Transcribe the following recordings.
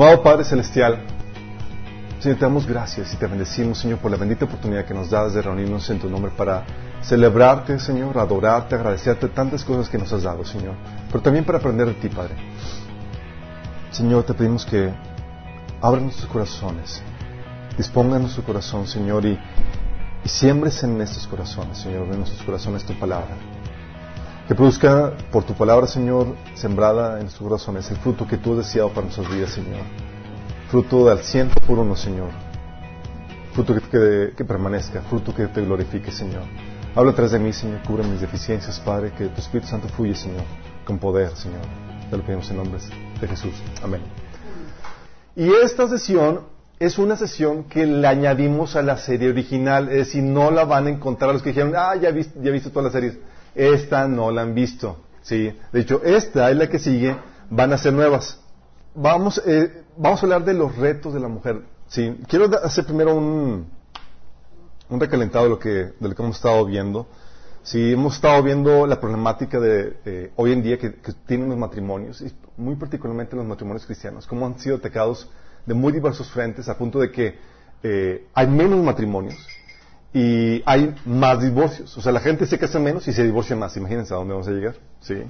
Amado Padre Celestial, Señor, te damos gracias y te bendecimos, Señor, por la bendita oportunidad que nos das de reunirnos en tu nombre para celebrarte, Señor, adorarte, agradecerte tantas cosas que nos has dado, Señor, pero también para aprender de ti, Padre. Señor, te pedimos que abra nuestros corazones, disponga nuestro corazón, Señor, y, y siembres en estos corazones, Señor, en nuestros corazones tu palabra. Que produzca por tu palabra, Señor, sembrada en nuestros corazones, el fruto que tú has deseado para nuestras vidas, Señor. Fruto del ciento por uno, Señor. Fruto que, permanezca, fruto que te glorifique, Señor. Habla atrás de mí, Señor, cubre mis deficiencias, Padre, que tu Espíritu Santo fluya, Señor, con poder, Señor. Te lo pedimos en nombre de Jesús. Amén. Y esta sesión es una sesión que le añadimos a la serie original, es decir, no la van a encontrar los que dijeron, ah, ya he visto, ya he visto todas las series. Esta no la han visto. ¿sí? De hecho, esta es la que sigue, van a ser nuevas. Vamos, eh, vamos a hablar de los retos de la mujer. ¿sí? Quiero hacer primero un, un recalentado de lo, que, de lo que hemos estado viendo. Sí, hemos estado viendo la problemática de eh, hoy en día que, tienen los matrimonios, y muy particularmente los matrimonios cristianos, cómo han sido atacados de muy diversos frentes, a punto de que eh, hay menos matrimonios, y hay más divorcios. O sea, la gente se casa menos y se divorcia más. Imagínense a dónde vamos a llegar. ¿Sí?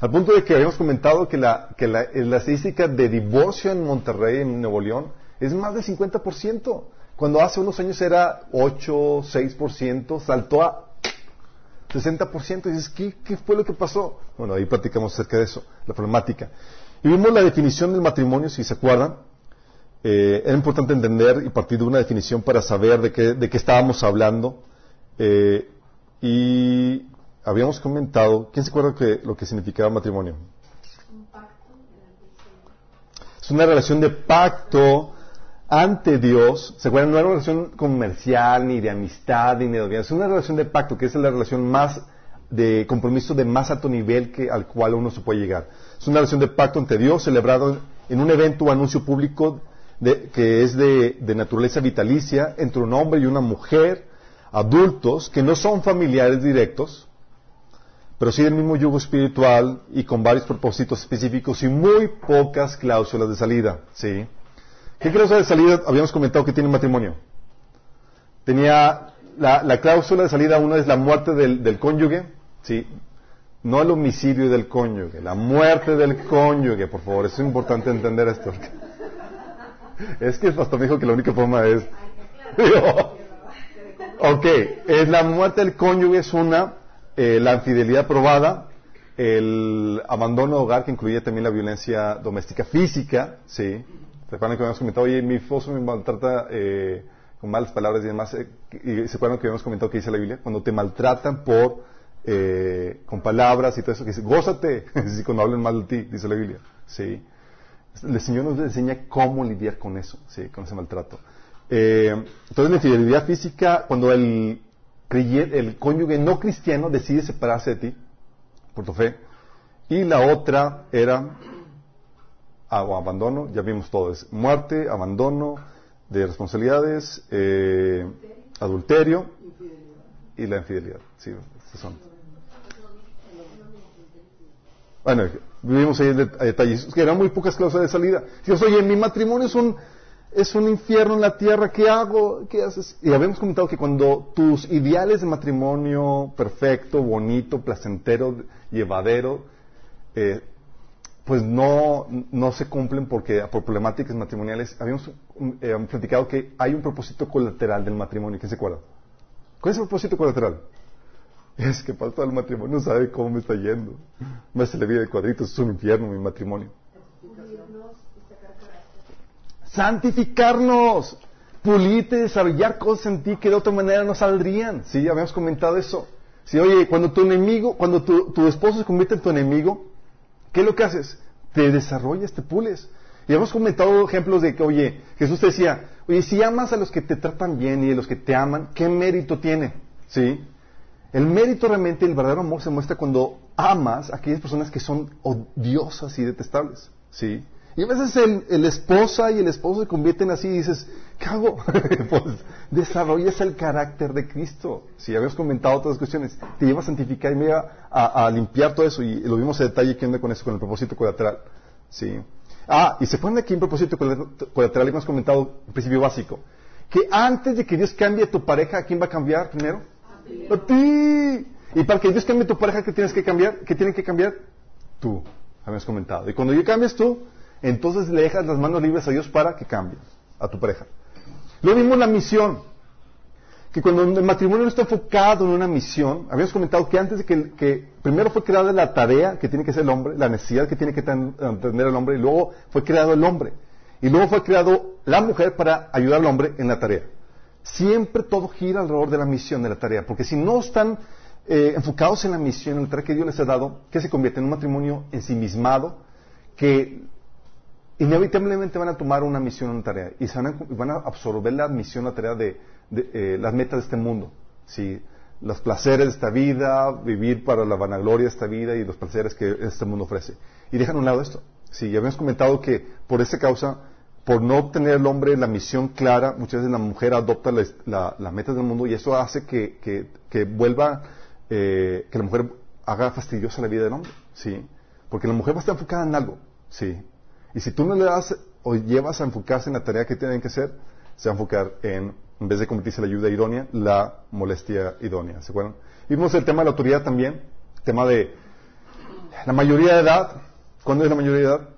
Al punto de que habíamos comentado que la, que la, la estadística de divorcio en Monterrey, en Nuevo León, es más del 50%. Cuando hace unos años era 8, 6%, saltó a 60%. Y dices, ¿qué, ¿qué fue lo que pasó? Bueno, ahí platicamos acerca de eso, la problemática. Y vimos la definición del matrimonio, si se acuerdan, eh, era importante entender y partir de una definición para saber de qué, de qué estábamos hablando. Eh, y habíamos comentado, ¿quién se acuerda que, lo que significaba matrimonio? Es una relación de pacto ante Dios. ¿Se acuerdan? No es una relación comercial, ni de amistad, ni de noviazgo. Es una relación de pacto, que es la relación más de compromiso de más alto nivel que, al cual uno se puede llegar. Es una relación de pacto ante Dios celebrado en un evento o anuncio público que es de, naturaleza vitalicia entre un hombre y una mujer, adultos, que no son familiares directos, pero sí del mismo yugo espiritual y con varios propósitos específicos y muy pocas cláusulas de salida. ¿sí? ¿Qué cláusula de salida habíamos comentado que tiene el matrimonio? Tenía la, cláusula de salida, una es la muerte del, del cónyuge, ¿sí? no el homicidio del cónyuge, la muerte del cónyuge, por favor, es importante entender esto. Es que el pastor me dijo que la única forma es... ok, es la muerte del cónyuge es una, eh, la infidelidad probada, el abandono de hogar, que incluye también la violencia doméstica física, ¿sí? Recuerdan que habíamos comentado, oye, mi esposo me maltrata eh, con malas palabras y demás. Eh, y se acuerdan que habíamos comentado que dice la Biblia, cuando te maltratan por, con palabras y todo eso, que dice, gózate, cuando hablan mal de ti, dice la Biblia, ¿sí? El Señor nos enseña cómo lidiar con eso, ¿sí? con ese maltrato. Eh, entonces, la infidelidad física, cuando el, el cónyuge no cristiano decide separarse de ti, por tu fe, y la otra era abandono, ya vimos todo, es muerte, abandono de responsabilidades, eh, adulterio y la infidelidad. Sí, son. Bueno, vivimos ahí en detalles, que eran muy pocas cláusulas de salida. Dios, oye, mi matrimonio es un, es un infierno en la tierra, ¿qué hago? ¿Qué haces? Y habíamos comentado que cuando tus ideales de matrimonio perfecto, bonito, placentero, llevadero, eh, pues no, no se cumplen porque por problemáticas matrimoniales, habíamos eh, platicado que hay un propósito colateral del matrimonio, ¿quién se acuerda? ¿Cuál es el propósito colateral? Es que todo el matrimonio sabe cómo me está yendo. Me hace la vida de cuadritos, es un infierno mi matrimonio. Santificarnos, pulirte, desarrollar cosas en ti que de otra manera no saldrían. Sí, habíamos comentado eso. Sí, oye, cuando tu enemigo, cuando tu, tu esposo se convierte en tu enemigo, ¿qué es lo que haces? Te desarrollas, te pules. Y hemos comentado ejemplos de que, oye, Jesús te decía, oye, si amas a los que te tratan bien y a los que te aman, ¿qué mérito tiene? ¿Sí? El mérito realmente, el verdadero amor se muestra cuando amas a aquellas personas que son odiosas y detestables, ¿sí? Y a veces el, esposa y el esposo se convierten así y dices, ¿qué hago? pues desarrollas el carácter de Cristo. Si habíamos comentado otras cuestiones, te lleva a santificar y me lleva a, a, limpiar todo eso. Y lo vimos en detalle que onda con eso, con el propósito colateral. ¿Sí? Ah, y se pone aquí en propósito colateral y hemos comentado un principio básico. Que antes de que Dios cambie a tu pareja, ¿a quién va a cambiar primero? A ti. Y para que Dios cambie tu pareja, ¿qué tienes que cambiar? ¿Qué tiene que cambiar? Tú. Habíamos comentado. Y cuando yo cambies tú, entonces le dejas las manos libres a Dios para que cambie a tu pareja. Lo mismo la misión. Que cuando el matrimonio no está enfocado en una misión, habíamos comentado que antes de que, que primero fue creada la tarea que tiene que ser el hombre, la necesidad que tiene que tener el hombre, y luego fue creado el hombre. Y luego fue creado la mujer para ayudar al hombre en la tarea. Siempre todo gira alrededor de la misión de la tarea, porque si no están eh, enfocados en la misión, en la tarea que Dios les ha dado, que se convierte en un matrimonio ensimismado, que inevitablemente van a tomar una misión, una tarea, y van a, van a absorber la misión, la tarea de, eh, las metas de este mundo. ¿sí? Los placeres de esta vida, vivir para la vanagloria de esta vida y los placeres que este mundo ofrece. Y dejan a un lado esto. Sí, ya habíamos comentado que por esa causa, por no obtener el hombre la misión clara, muchas veces la mujer adopta las la, metas del mundo y eso hace que, que, vuelva, eh, que la mujer haga fastidiosa la vida del hombre. ¿sí? Porque la mujer va a estar enfocada en algo. ¿sí? Y si tú no le das o llevas a enfocarse en la tarea que tienen que hacer, se va a enfocar en, en vez de convertirse la ayuda idónea, la molestia idónea. ¿Se acuerdan? Y vimos el tema de la autoridad también, el tema de la mayoría de edad. ¿Cuándo es la mayoría de edad?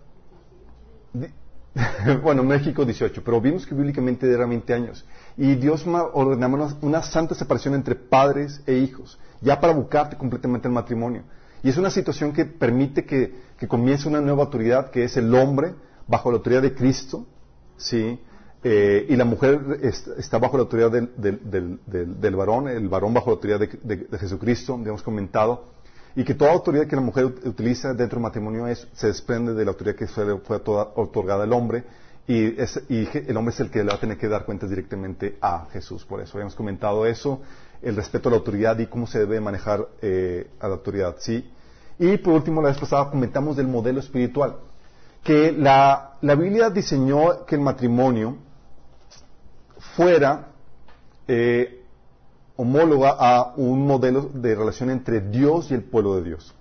bueno, México 18, pero vimos que bíblicamente era 20 años. Y Dios ordenaba una, santa separación entre padres e hijos, ya para buscarte completamente el matrimonio. Y es una situación que permite que, comience una nueva autoridad, que es el hombre bajo la autoridad de Cristo, ¿sí? Eh, y la mujer está bajo la autoridad del, varón, el varón bajo la autoridad de, Jesucristo, hemos comentado, y que toda autoridad que la mujer utiliza dentro del matrimonio es, se desprende de la autoridad que fue, fue otorgada al hombre, y, el hombre es el que le va a tener que dar cuentas directamente a Jesús. Por eso habíamos comentado eso el respeto a la autoridad y cómo se debe manejar eh, a la autoridad, ¿sí? Y por último, la vez pasada comentamos del modelo espiritual, que la, la Biblia diseñó que el matrimonio fuera eh, homóloga a un modelo de relación entre Dios y el pueblo de Dios.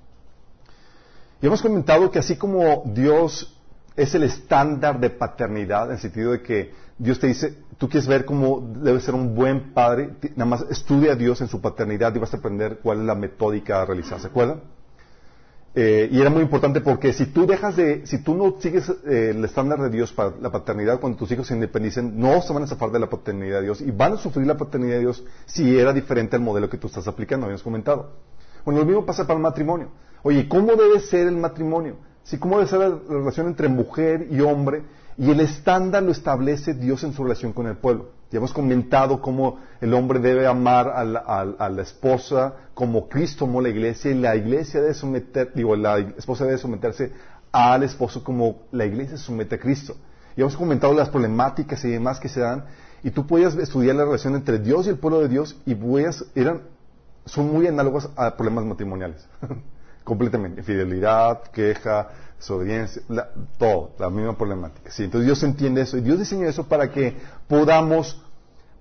Y hemos comentado que así como Dios es el estándar de paternidad, en el sentido de que Dios te dice, tú quieres ver cómo debe ser un buen padre, nada más estudia a Dios en su paternidad y vas a aprender cuál es la metódica a realizar. ¿Se acuerdan? Eh, y era muy importante porque si tú dejas de, si tú no sigues eh, el estándar de Dios para la paternidad cuando tus hijos se independicen, no se van a zafar de la paternidad de Dios y van a sufrir la paternidad de Dios si era diferente al modelo que tú estás aplicando, habíamos comentado. Bueno, lo mismo pasa para el matrimonio. Oye, ¿cómo debe ser el matrimonio? Si cómo debe ser la relación entre mujer y hombre y el estándar lo establece Dios en su relación con el pueblo. Ya hemos comentado cómo el hombre debe amar a la, esposa como Cristo amó la iglesia y la iglesia debe someter, digo, la esposa debe someterse al esposo como la iglesia somete a Cristo. Ya hemos comentado las problemáticas y demás que se dan y tú puedes estudiar la relación entre Dios y el pueblo de Dios y puedes, eran, son muy análogos a problemas matrimoniales. Completamente. Infidelidad, queja, desobediencia, todo, la misma problemática. Sí, entonces Dios entiende eso y Dios diseñó eso para que podamos,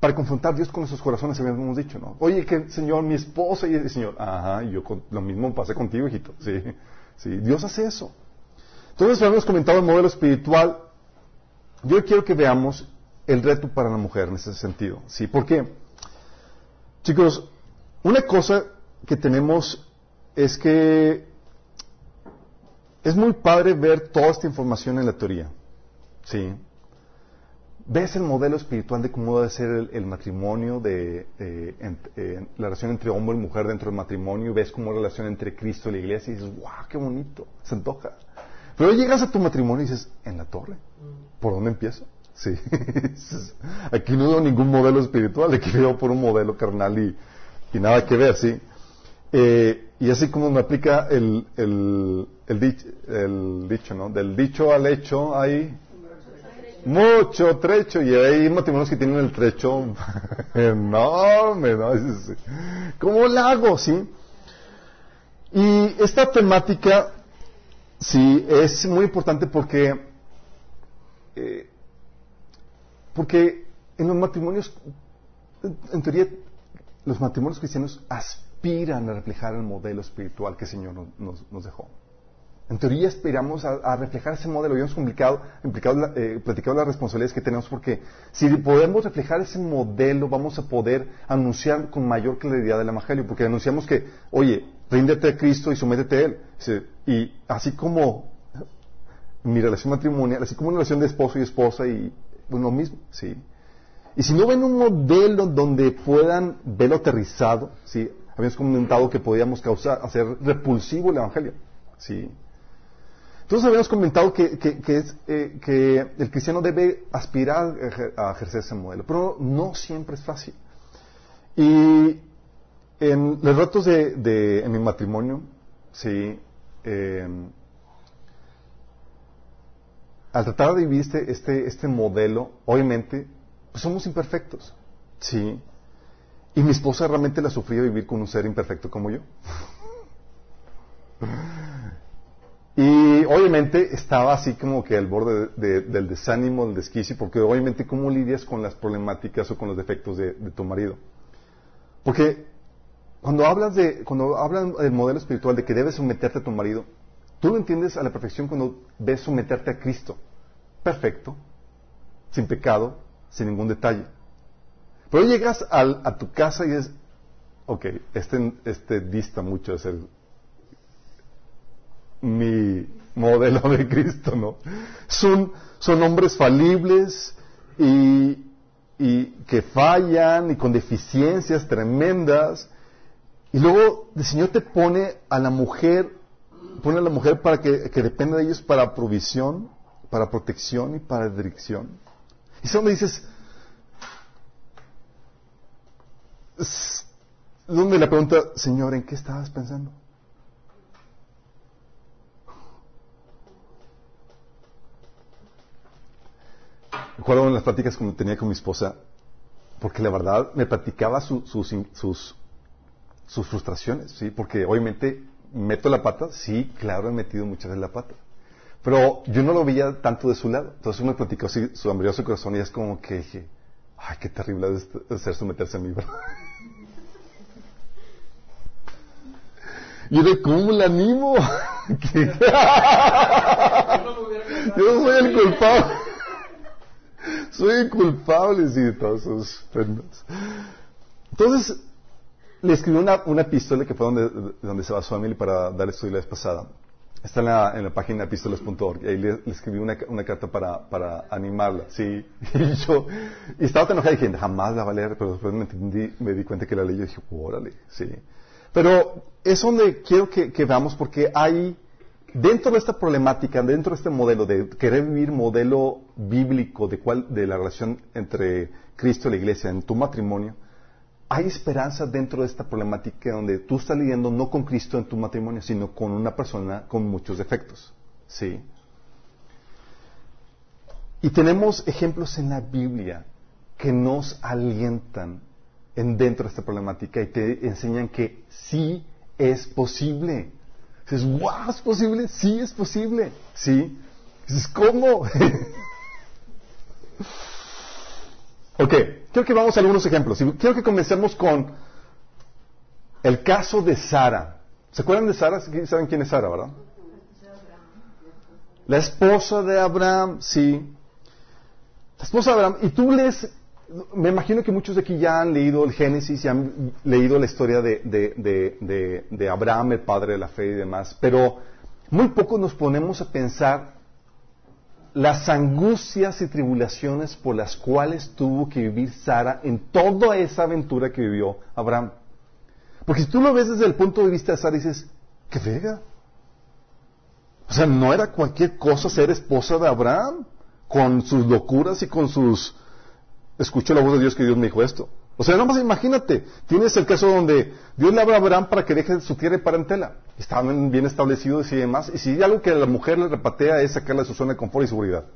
para confrontar a Dios con nuestros corazones, habíamos dicho, ¿no? Oye, que Señor, mi esposa y el Señor, ajá, y yo lo mismo pasé contigo, hijito. Sí, sí, Dios hace eso. Entonces, habíamos comentado el modelo espiritual. Yo quiero que veamos el reto para la mujer en ese sentido. ¿Sí? ¿Por qué? Chicos, una cosa que tenemos es que es muy padre ver toda esta información en la teoría. ¿Sí? Ves el modelo espiritual de cómo debe ser el, matrimonio, de la relación entre hombre y mujer dentro del matrimonio, ves cómo la relación entre Cristo y la iglesia y dices, wow, qué bonito, se antoja. Pero llegas a tu matrimonio y dices, ¿en la torre? ¿Por dónde empiezo? Sí. aquí no veo ningún modelo espiritual, aquí veo por un modelo carnal y, y nada que ver, ¿sí? Eh, y así como me aplica el, el, el, dicho, ¿no? Del dicho al hecho hay mucho trecho y hay matrimonios que tienen el trecho enorme, ¿no? Como lago, ¿sí? Y esta temática, sí, es muy importante porque eh, porque en los matrimonios, en teoría, los matrimonios cristianos aspiran a reflejar el modelo espiritual que el Señor nos, dejó. En teoría aspiramos a, reflejar ese modelo. Y hemos complicado, implicado, eh, platicado las responsabilidades que tenemos porque si podemos reflejar ese modelo vamos a poder anunciar con mayor claridad el Evangelio. Porque anunciamos que, oye, ríndete a Cristo y sométete a Él. Y así como mi relación matrimonial, así como una relación de esposo y esposa y bueno, lo mismo, ¿sí? Y si no ven un modelo donde puedan verlo aterrizado, ¿sí? Habíamos comentado que podíamos causar, hacer repulsivo el Evangelio, ¿sí? Entonces habíamos comentado que, es, eh, que el cristiano debe aspirar a ejercer ese modelo, pero no siempre es fácil. Y en los retos de, en mi matrimonio, sí, eh, al tratar de vivir este, este, este modelo, obviamente, pues somos imperfectos. Sí. Y mi esposa realmente la sufría vivir con un ser imperfecto como yo. y obviamente estaba así como que al borde del desánimo, del desquicio, porque obviamente cómo lidias con las problemáticas o con los defectos de, tu marido. Porque cuando hablas de, cuando hablan del modelo espiritual de que debes someterte a tu marido, Tú lo entiendes a la perfección cuando ves someterte a Cristo. Perfecto, sin pecado, sin ningún detalle. Pero llegas a tu casa y es, ok, este, este dista mucho de ser mi modelo de Cristo, ¿no? Son, son hombres falibles y, y que fallan y con deficiencias tremendas. Y luego el Señor te pone a la mujer pone a la mujer para que, dependa de ellos para provisión, para protección y para dirección. Y eso me dices, donde le pregunta, Señor, ¿en qué estabas pensando? Recuerdo en las pláticas que tenía con mi esposa, porque la verdad me platicaba sus, sus, sus frustraciones, ¿sí? Porque obviamente ¿meto la pata? Sí, claro, he metido muchas veces la pata. Pero yo no lo veía tanto de su lado. Entonces me platicó así, su abrió su corazón y es como que dije, ay, qué terrible de ser someterse a mí, ¿verdad? Y de cómo le animo. yo soy el culpable. soy el culpable, sí, de todos esos Entonces, le escribí una, una epístola que fue donde, donde se basó Emily para dar estudio la vez pasada. Está en la, en la página epístolas.org ahí le, escribí una, una, carta para, para animarla, sí. Y yo, y estaba tan enojada y dije, jamás la va a leer, pero después me, entendí, me di cuenta que la leí y dije, órale, sí. Pero es donde quiero que, que veamos porque hay, dentro de esta problemática, dentro de este modelo de querer vivir modelo bíblico de cuál, de la relación entre Cristo y la iglesia en tu matrimonio, hay esperanza dentro de esta problemática donde tú estás lidiando no con Cristo en tu matrimonio, sino con una persona con muchos defectos. ¿Sí? Y tenemos ejemplos en la Biblia que nos alientan en dentro de esta problemática y te enseñan que sí es posible. Dices, wow, ¿es posible? Sí es posible. ¿Sí? Dices, ¿cómo? ok, quiero que vamos a algunos ejemplos. Quiero que comencemos con el caso de Sara. ¿Se acuerdan de Sara? ¿Saben quién es Sara, verdad? La esposa de Abraham, sí. La esposa de Abraham. Y tú lees, me imagino que muchos de aquí ya han leído el Génesis y han leído la historia de, Abraham, el padre de la fe y demás, pero muy poco nos ponemos a pensar las angustias y tribulaciones por las cuales tuvo que vivir Sara en toda esa aventura que vivió Abraham. Porque si tú lo ves desde el punto de vista de Sara, dices, qué vega. O sea, no era cualquier cosa ser esposa de Abraham, con sus locuras y con sus... Escucho la voz de Dios que Dios me dijo esto. O sea, más imagínate, tienes el caso donde Dios le habla a Abraham para que deje su tierra y parentela. Estaban bien establecidos y demás. Y si algo que a la mujer le repatea es sacarle de su zona de confort y seguridad.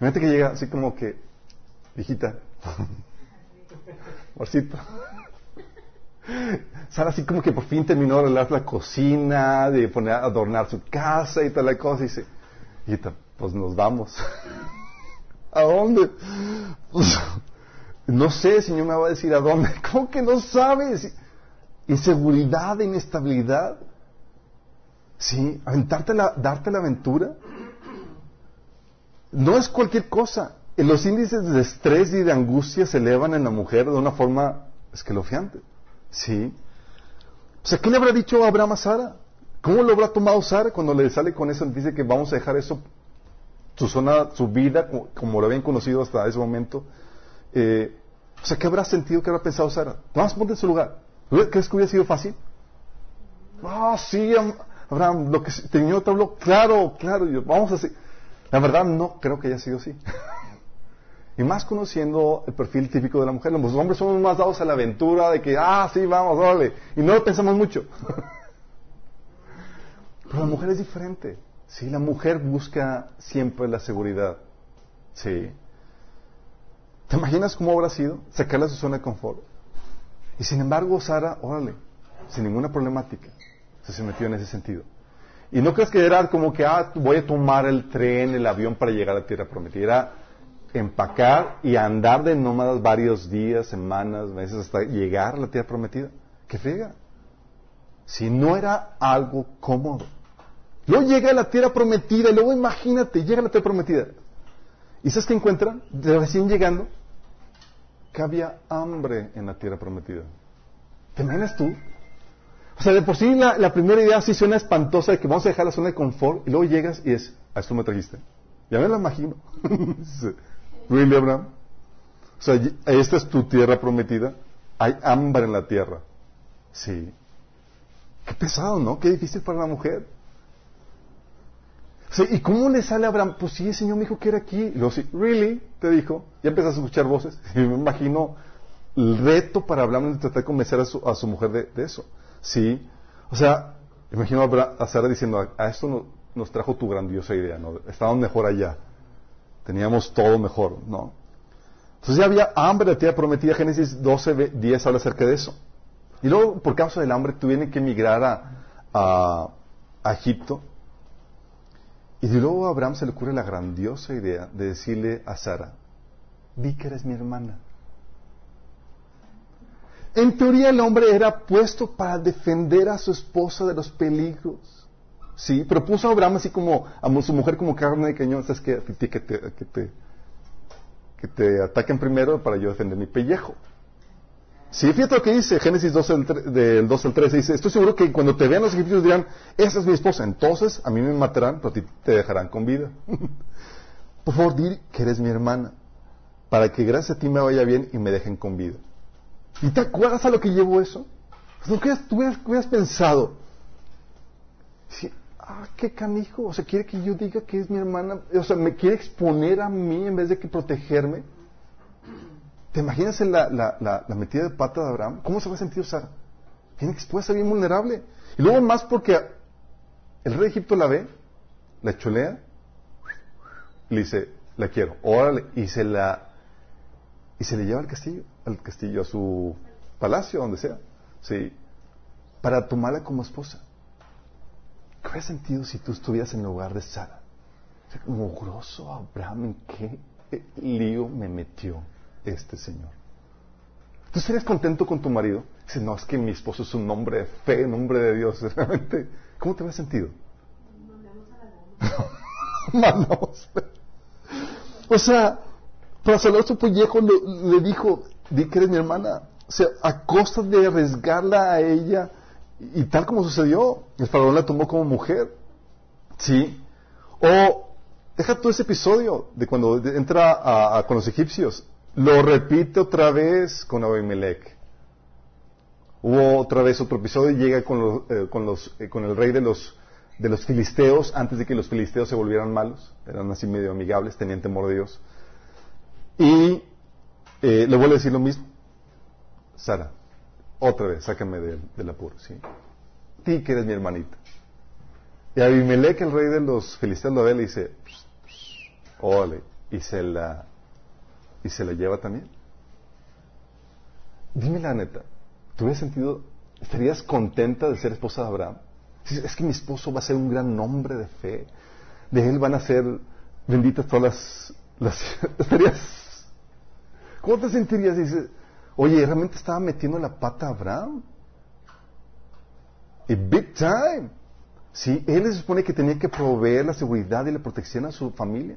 Imagínate que llega así como que, hijita, Marcito. Sara así como que por fin terminó de arreglar la cocina, de poner adornar su casa y tal la cosa, y dice, hijita, pues nos vamos. ¿A dónde? Pues, no sé, Señor me va a decir a dónde. ¿Cómo que no sabes? Inseguridad, inestabilidad. Sí, aventarte la, darte la aventura. No es cualquier cosa. Los índices de estrés y de angustia se elevan en la mujer de una forma escalofriante. Sí. O sea, ¿qué le habrá dicho Abraham a Sara? ¿Cómo lo habrá tomado Sara cuando le sale con eso? Dice que vamos a dejar eso, su zona, su vida, como, lo habían conocido hasta ese momento. Eh, o sea, ¿qué habrá sentido, qué habrá pensado Sara? Vamos, ponte en su lugar. ¿Crees que hubiera sido fácil? Ah, sí, Abraham, lo que el Señor te habló, claro, claro, vamos a hacer. La verdad, no creo que haya sido así. y más conociendo el perfil típico de la mujer, los hombres somos más dados a la aventura de que, ah, sí, vamos, dale, y no lo pensamos mucho. Pero la mujer es diferente. Sí, la mujer busca siempre la seguridad. Sí. ¿Te imaginas cómo habrá sido? Sacarla de su zona de confort. Y sin embargo, Sara, órale, sin ninguna problemática, se metió en ese sentido. Y no crees que era como que, ah, voy a tomar el tren, el avión para llegar a la tierra prometida. Era empacar y andar de nómadas varios días, semanas, meses, hasta llegar a la tierra prometida. ¡Qué fega! Si no era algo cómodo. Luego llega a la tierra prometida, y luego imagínate, llega a la tierra prometida. ¿Y sabes qué encuentran? De recién llegando, que había hambre en la tierra prometida. ¿Te imaginas tú? O sea, de por sí la, primera idea sí suena espantosa de que vamos a dejar la zona de confort y luego llegas y es, a esto me trajiste. Ya me lo imagino. ¿Really, Abraham? O sea, esta es tu tierra prometida. Hay hambre en la tierra. Sí. Qué pesado, ¿no? Qué difícil para la mujer. ¿Y cómo le sale a Abraham? Pues sí, el Señor me dijo que era aquí. Y luego sí, ¿really? Te dijo. Ya empiezas a escuchar voces. Y me imagino el reto para Abraham de tratar de convencer a su, mujer de, eso. Sí. O sea, imagino a, Sara diciendo, a, esto nos trajo tu grandiosa idea, ¿no? Estábamos mejor allá. Teníamos todo mejor, ¿no? Entonces ya había hambre de tierra prometida. Génesis 12, 10 habla acerca de eso. Y luego, por causa del hambre, tuvieron que emigrar a, a Egipto y luego a Abraham se le ocurre la grandiosa idea de decirle a Sara, vi que eres mi hermana. En teoría el hombre era puesto para defender a su esposa de los peligros. Sí, pero puso a Abraham así como a su mujer como carne de cañón, sabes que, que te, que te, que te ataquen primero para yo defender mi pellejo. Sí, fíjate lo que dice Génesis 12, del 2 al 13. Dice, estoy seguro que cuando te vean los egipcios dirán, esa es mi esposa. Entonces a mí me matarán, pero a ti te dejarán con vida. Por favor, di que eres mi hermana, para que gracias a ti me vaya bien y me dejen con vida. ¿Y te acuerdas a lo que llevo eso? Pues tú hubieras, pensado, sí, ah, qué canijo, o sea, quiere que yo diga que es mi hermana, o sea, me quiere exponer a mí en vez de que protegerme. ¿Te imaginas la, la, la, metida de pata de Abraham? ¿Cómo se va a sentir Sara? Bien expuesta, bien vulnerable. Y luego más porque el rey de Egipto la ve, la chulea, le dice, la quiero, órale, y se la, y se le lleva al castillo, al castillo, a su palacio, donde sea, sí, para tomarla como esposa. ¿Qué hubiera sentido si tú estuvieras en lugar de Sara? O sea, Abraham, ¿en qué lío me metió? Este Señor. ¿Tú estarías contento con tu marido? Dice, no, es que mi esposo es un hombre de fe, un hombre de Dios. Realmente, ¿cómo te habías sentido? Mandamos. o sea, para salvar a su pellejo le, dijo, di que eres mi hermana. O sea, a costa de arriesgarla a ella, y, tal como sucedió, el faraón la tomó como mujer. ¿Sí? O, deja todo ese episodio de cuando entra con los egipcios. Lo repite otra vez con Abimelech. Hubo otra vez otro episodio y llega con, los, eh, con, los, eh, con el rey de los, filisteos antes de que los filisteos se volvieran malos. Eran así medio amigables, tenían temor de Dios. Y eh, le vuelve a decir lo mismo. Sara, otra vez, sácame del, apuro, ¿sí? Ti que eres mi hermanita. Y Abimelech, el rey de los filisteos, lo ve y le dice, ole, y se la y se la lleva también. Dime la neta, ¿tú hubieras sentido, estarías contenta de ser esposa de Abraham? Es que mi esposo va a ser un gran hombre de fe, de él van a ser benditas todas las las, estarías, ¿cómo te sentirías? Dices, oye, ¿realmente estaba metiendo la pata a Abraham? Y big time. Sí, él se supone que tenía que proveer la seguridad y la protección a su familia.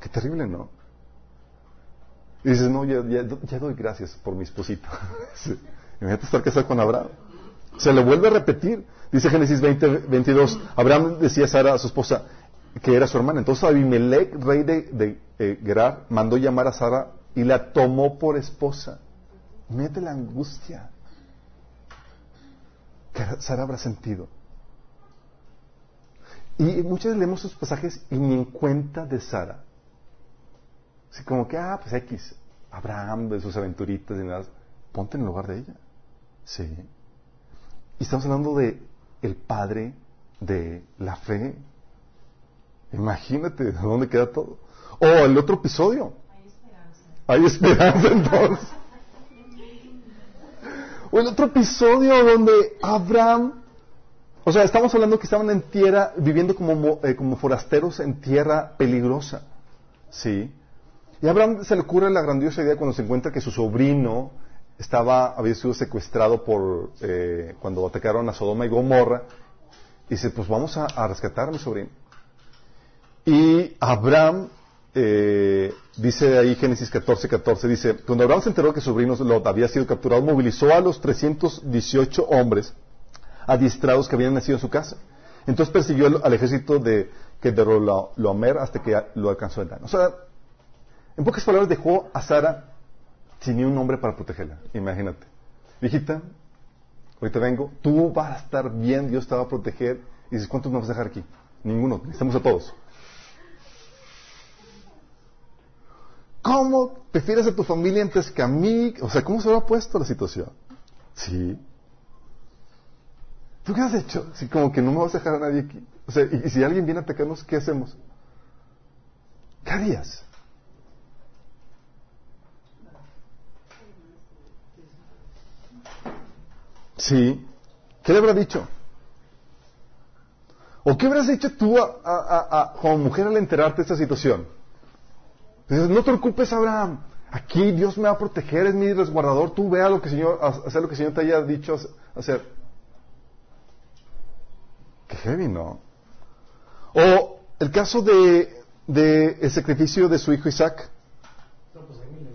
Qué terrible, ¿no? Y dices, no, ya, ya, doy gracias por mi esposito. sí. Imagínate estar casado con Abraham. Se le vuelve a repetir. Dice Génesis 20, 22. Abraham decía a Sara, a su esposa, que era su hermana. Entonces Abimelech, rey de, de eh, Gerar, mandó llamar a Sara y la tomó por esposa. Mete la angustia que Sara habrá sentido. Y muchas veces leemos esos pasajes y ni en cuenta de Sara. Así como que, ah, pues X, Abraham de sus aventuritas y nada. Ponte en el lugar de ella. Sí. Y estamos hablando de el padre de la fe. Imagínate de dónde queda todo. O el otro episodio. Hay esperanza. Hay esperanza entonces. o el otro episodio donde Abraham, o sea, estamos hablando que estaban en tierra, viviendo como, eh, como forasteros en tierra peligrosa. Sí. Y Abraham se le ocurre la grandiosa idea cuando se encuentra que su sobrino estaba, había sido secuestrado por, eh, cuando atacaron a Sodoma y Gomorra. Y dice, pues vamos a, rescatar a mi sobrino. Y Abraham, eh, dice ahí Génesis 14, 14, dice, cuando Abraham se enteró que su sobrino había sido capturado, movilizó a los 318 hombres adiestrados que habían nacido en su casa. Entonces persiguió al ejército de Kedorlaomer hasta que lo alcanzó el Dan. O sea, en pocas palabras dejó a Sara sin ni un hombre para protegerla. Imagínate. Hijita, ahorita vengo, tú vas a estar bien, Dios te va a proteger. Y dices, ¿cuántos nos vas a dejar aquí? Ninguno, necesitamos a todos. ¿Cómo prefieres a tu familia antes que a mí? O sea, ¿cómo se ha puesto la situación? Sí. ¿Tú qué has hecho? Si como que no me vas a dejar a nadie aquí. O sea, y, y si alguien viene a atacarnos, ¿qué hacemos? ¿Qué harías? Sí. ¿Qué le habrá dicho? ¿O qué habrás dicho tú a, como mujer al enterarte de esta situación? Dices, no te preocupes, Abraham. Aquí Dios me va a proteger, es mi resguardador. Tú vea lo que el Señor, hacer lo que el Señor te haya dicho hacer. Qué heavy, ¿no? O el caso de, de el sacrificio de su hijo Isaac. No, pues a mí me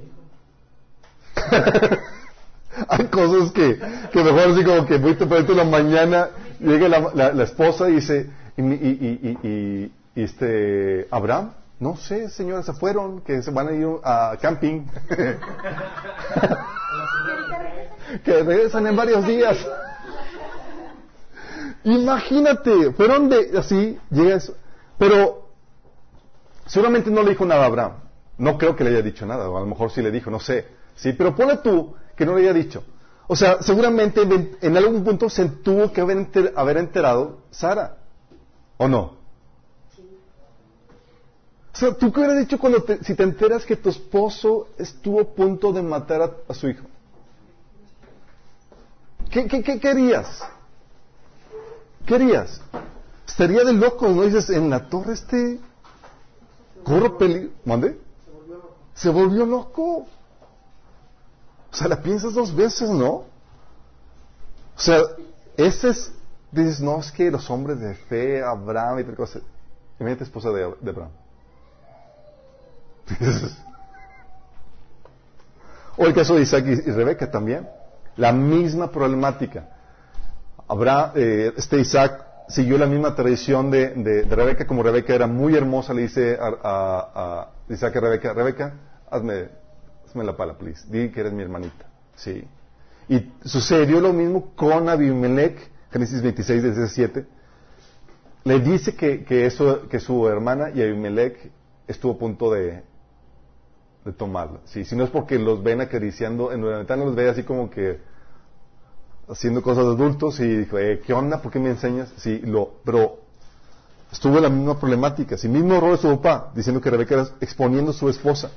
dijo. Hay cosas que, que mejor así como que muy temprano en la mañana llega la, la, esposa y dice, y, y, y, y, este, Abraham, no sé, señora, se fueron, que se van a ir a camping. que regresan en varios días. Imagínate, fueron de así, llega eso. Pero seguramente no le dijo nada a Abraham. No creo que le haya dicho nada, o a lo mejor sí le dijo, no sé. Sí, pero pone tú que no le haya dicho. O sea, seguramente en, algún punto se tuvo que haber, enterado Sara. ¿O no? O sea, ¿tú qué hubieras dicho cuando si te enteras que tu esposo estuvo a punto de matar a, su hijo? ¿Qué, qué, qué querías? ¿Qué? Estaría de loco, ¿no? Dices, en la torre este... Corro peligro. ¿Mande? Se volvió loco. O sea, la piensas dos veces, ¿no? O sea, ese es, dices, no, es que los hombres de fe, Abraham y tal cosa. Imagínate esposa de, Abraham. o el caso de Isaac y, Rebeca también. La misma problemática. Abraham, eh, este Isaac siguió la misma tradición de, de, Rebeca, como Rebeca era muy hermosa, le dice a, a Isaac a Rebeca, Rebeca, hazme me la pala, please. Di que eres mi hermanita. Sí. Y sucedió lo mismo con Abimelech, Génesis 26, 17. Le dice que, que, eso, que su hermana y Abimelech estuvo a punto de, de tomarla. Sí, si no es porque los ven acariciando, en realidad los ve así como que haciendo cosas de adultos y dijo, eh, ¿qué onda? ¿Por qué me enseñas? Sí, lo, pero estuvo la misma problemática, sí, mismo error de su papá, diciendo que Rebeca era exponiendo a su esposa.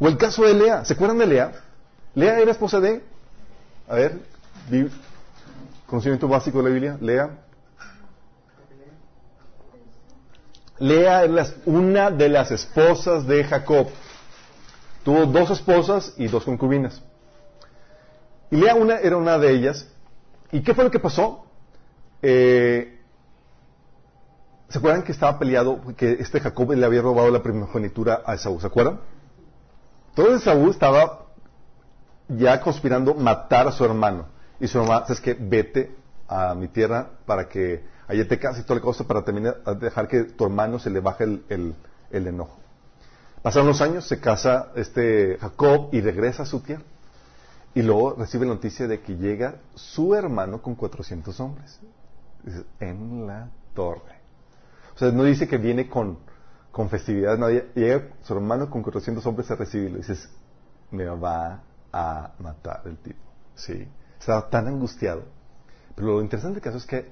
O el caso de Lea, ¿se acuerdan de Lea? Lea era esposa de, a ver, conocimiento básico de la Biblia, Lea. Lea es una de las esposas de Jacob. Tuvo dos esposas y dos concubinas. Y Lea una, era una de ellas. ¿Y qué fue lo que pasó? Eh, ¿Se acuerdan que estaba peleado, que este Jacob le había robado la primogenitura a Esaú? ¿Se acuerdan? Entonces Esaú estaba ya conspirando matar a su hermano. Y su hermano, es que vete a mi tierra para que allá te cases y toda la para terminar, dejar que tu hermano se le baje el, el enojo. Pasaron los años, se casa este Jacob y regresa a su tierra. Y luego recibe la noticia de que llega su hermano con 400 hombres. En la torre. O sea, no dice que viene con, con festividad, no, llega su hermano con 400 hombres a recibirlo. Y dices, me va a matar el tipo. ¿Sí? Estaba tan angustiado. Pero lo interesante del caso es que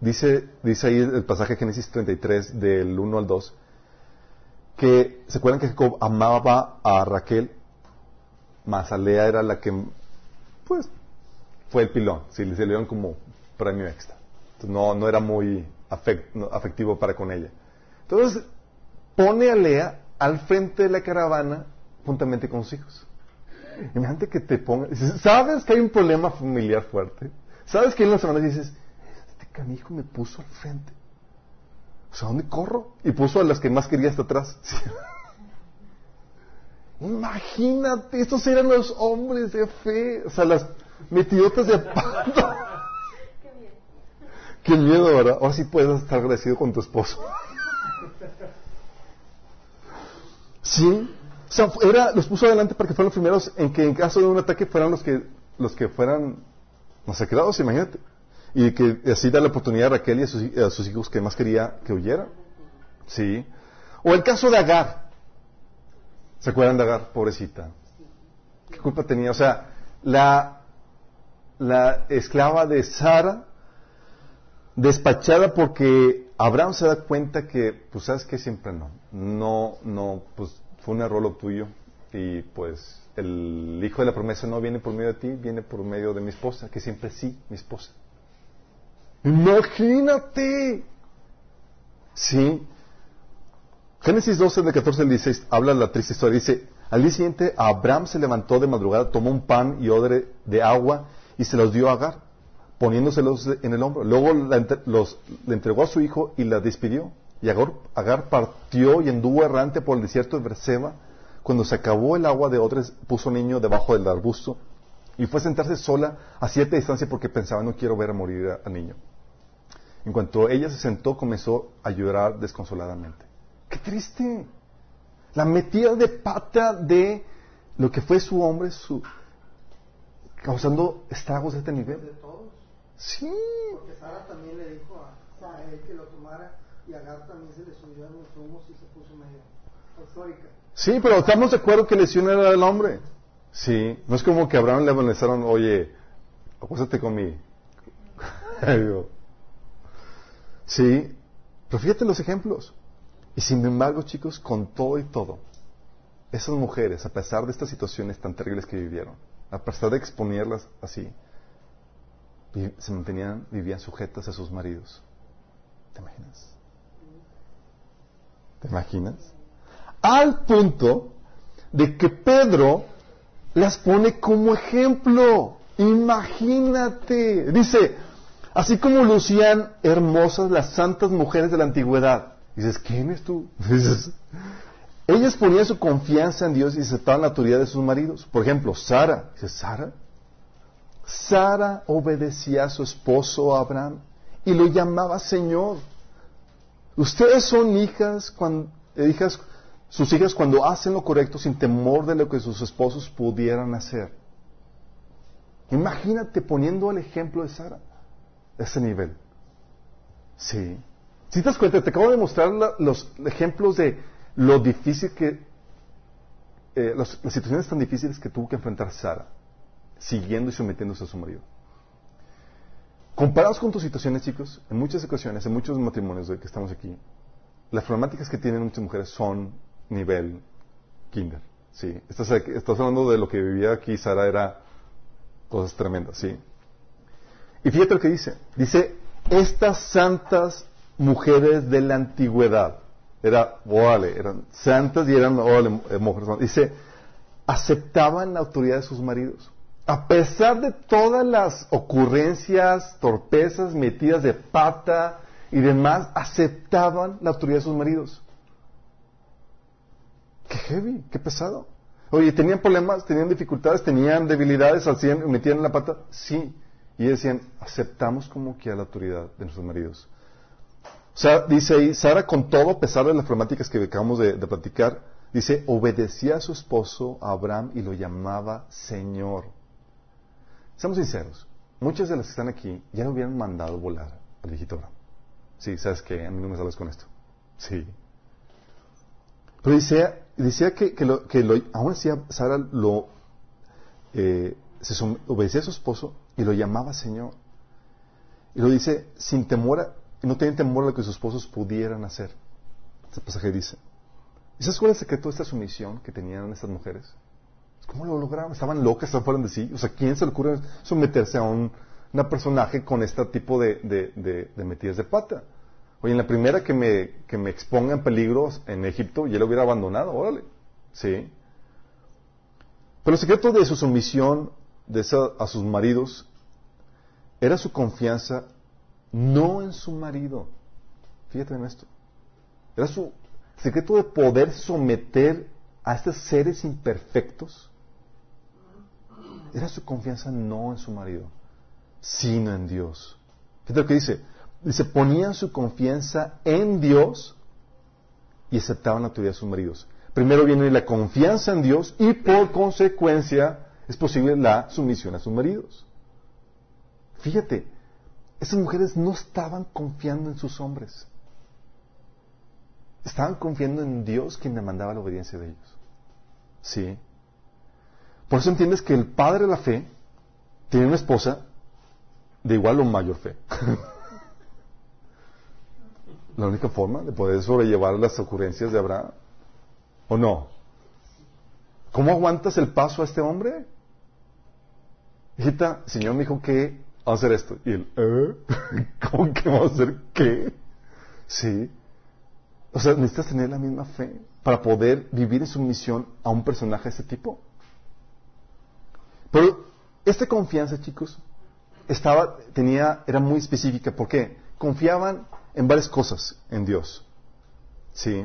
dice, dice ahí el pasaje de Génesis 33 del 1 al 2 que se acuerdan que Jacob amaba a Raquel, más a Lea era la que, pues, fue el pilón, si le dieron como premio extra. no, no era muy afectivo para con ella. Entonces, pone a Lea al frente de la caravana juntamente con sus hijos. Imagínate que te ponga, sabes que hay un problema familiar fuerte, sabes que en la semana dices, este canijo me puso al frente. O sea, ¿dónde corro? Y puso a las que más quería hasta atrás. Imagínate, estos eran los hombres de fe, o sea, las metidotas de pato. Qué miedo, ¿verdad? Ahora sí puedes estar agradecido con tu esposo. Sí, o sea, era, los puso adelante para que fueran los primeros en que en caso de un ataque fueran los que, los que fueran masacrados, imagínate. Y que así da la oportunidad a Raquel y a sus, hijos que más quería que huyeran. Sí. O el caso de Agar. ¿Se acuerdan de Agar? Pobrecita. ¿Qué culpa tenía? O sea, la, la esclava de Sara, despachada porque Abraham se da cuenta que, pues sabes que siempre no. No, no, pues fue un error lo tuyo y pues el hijo de la promesa no viene por medio de ti, viene por medio de mi esposa, que siempre sí, mi esposa. Imagínate. Sí. Génesis 12, de 14 al 16, habla la triste historia. Dice, al día siguiente Abraham se levantó de madrugada, tomó un pan y odre de agua y se los dio a Agar, poniéndoselos en el hombro. Luego los, le entregó a su hijo y la despidió. Y Agar, partió y anduvo errante por el desierto de Berseba. Cuando se acabó el agua de odres, puso niño debajo del arbusto y fue a sentarse sola a cierta distancia porque pensaba, no quiero ver morir al niño. En cuanto ella se sentó, comenzó a llorar desconsoladamente. ¡Qué triste! La metida de pata de lo que fue su hombre, su, causando estragos de este nivel. Sí. Porque Sara también le dijo a, él que lo tomara y Agar también se le subió a los humos y se puso medio eufórica. Sí, pero estamos de acuerdo que lesión era del hombre. Sí, no es como que a Abraham le amenazaron, oye, acuéstate con mi. sí, pero fíjate los ejemplos. Y sin embargo, chicos, con todo y todo, esas mujeres, a pesar de estas situaciones tan terribles que vivieron, a pesar de exponerlas así, se mantenían, vivían sujetas a sus maridos. ¿Te imaginas? ¿Te imaginas? Al punto de que Pedro las pone como ejemplo. Imagínate. Dice, así como lucían hermosas las santas mujeres de la antigüedad. Dices, ¿quién es tú? Dices, ellas ponían su confianza en Dios y aceptaban la autoridad de sus maridos. Por ejemplo, Sara. Dice, ¿Sara? Sara obedecía a su esposo Abraham y lo llamaba Señor. Ustedes son hijas, cuando, hijas sus hijas cuando hacen lo correcto sin temor de lo que sus esposos pudieran hacer. Imagínate poniendo el ejemplo de Sara, ese nivel. Sí. Si te das cuenta, te acabo de mostrar los ejemplos de lo difícil que, eh, las situaciones tan difíciles que tuvo que enfrentar Sara, siguiendo y sometiéndose a su marido. Comparados con tus situaciones, chicos, en muchas ocasiones, en muchos matrimonios de que estamos aquí, las problemáticas que tienen muchas mujeres son nivel kinder. Sí, estás, estás hablando de lo que vivía aquí Sara, era cosas tremendas, sí. Y fíjate lo que dice. Dice, estas santas mujeres de la antigüedad. Era, órale, eran santas y eran, órale, mujeres. Dice, aceptaban la autoridad de sus maridos. A pesar de todas las ocurrencias, torpezas, metidas de pata y demás, aceptaban la autoridad de sus maridos. Qué heavy, qué pesado. Oye, ¿tenían problemas? ¿Tenían dificultades? ¿Tenían debilidades? ¿Hacían, ¿Metían la pata? Sí. Y decían, aceptamos como que a la autoridad de nuestros maridos. O sea, dice ahí, Sara con todo, a pesar de las problemáticas que acabamos de, de platicar, dice, obedecía a su esposo a Abraham y lo llamaba Señor. Seamos sinceros, muchas de las que están aquí ya lo hubieran mandado volar al Abraham. Sí, ¿sabes qué? A mí no me sabes con esto. Sí. Pero decía, que, que, lo, que lo, aún así Sara lo, eh, obedecía a su esposo y lo llamaba Señor. Y lo dice sin temor, a, no tenía temor a lo que sus esposos pudieran hacer. Este pasaje dice. ¿Y sabes cuál es el secreto de esta sumisión que tenían estas mujeres? ¿Cómo lo lograron? Estaban locas, estaban fuera de sí. O sea, ¿quién se le ocurre someterse a un personaje con este tipo de, de, de, metidas de pata? Oye, en la primera que me, que me exponga en peligro en Egipto, ya lo hubiera abandonado, órale. Sí. Pero el secreto de su sumisión de a sus maridos era su confianza no en su marido. Fíjate en esto. Era su secreto de poder someter a estos seres imperfectos. Era su confianza no en su marido, sino en Dios. Fíjate lo que dice. Dice, ponían su confianza en Dios y aceptaban la autoridad de sus maridos. Primero viene la confianza en Dios y por consecuencia es posible la sumisión a sus maridos. Fíjate, esas mujeres no estaban confiando en sus hombres. Estaban confiando en Dios quien demandaba la obediencia de ellos. Sí. Por eso entiendes que el padre de la fe tiene una esposa de igual o mayor fe. la única forma de poder sobrellevar las ocurrencias de Abraham. ¿O no? ¿Cómo aguantas el paso a este hombre? Hijita, Señor me dijo que va a hacer esto. Y él, ¿eh? ¿Cómo que va a hacer qué? Sí. O sea, necesitas tener la misma fe para poder vivir en sumisión a un personaje de este tipo. Pero esta confianza, chicos, estaba, tenía, era muy específica. ¿Por qué? Confiaban en varias cosas en Dios. ¿Sí?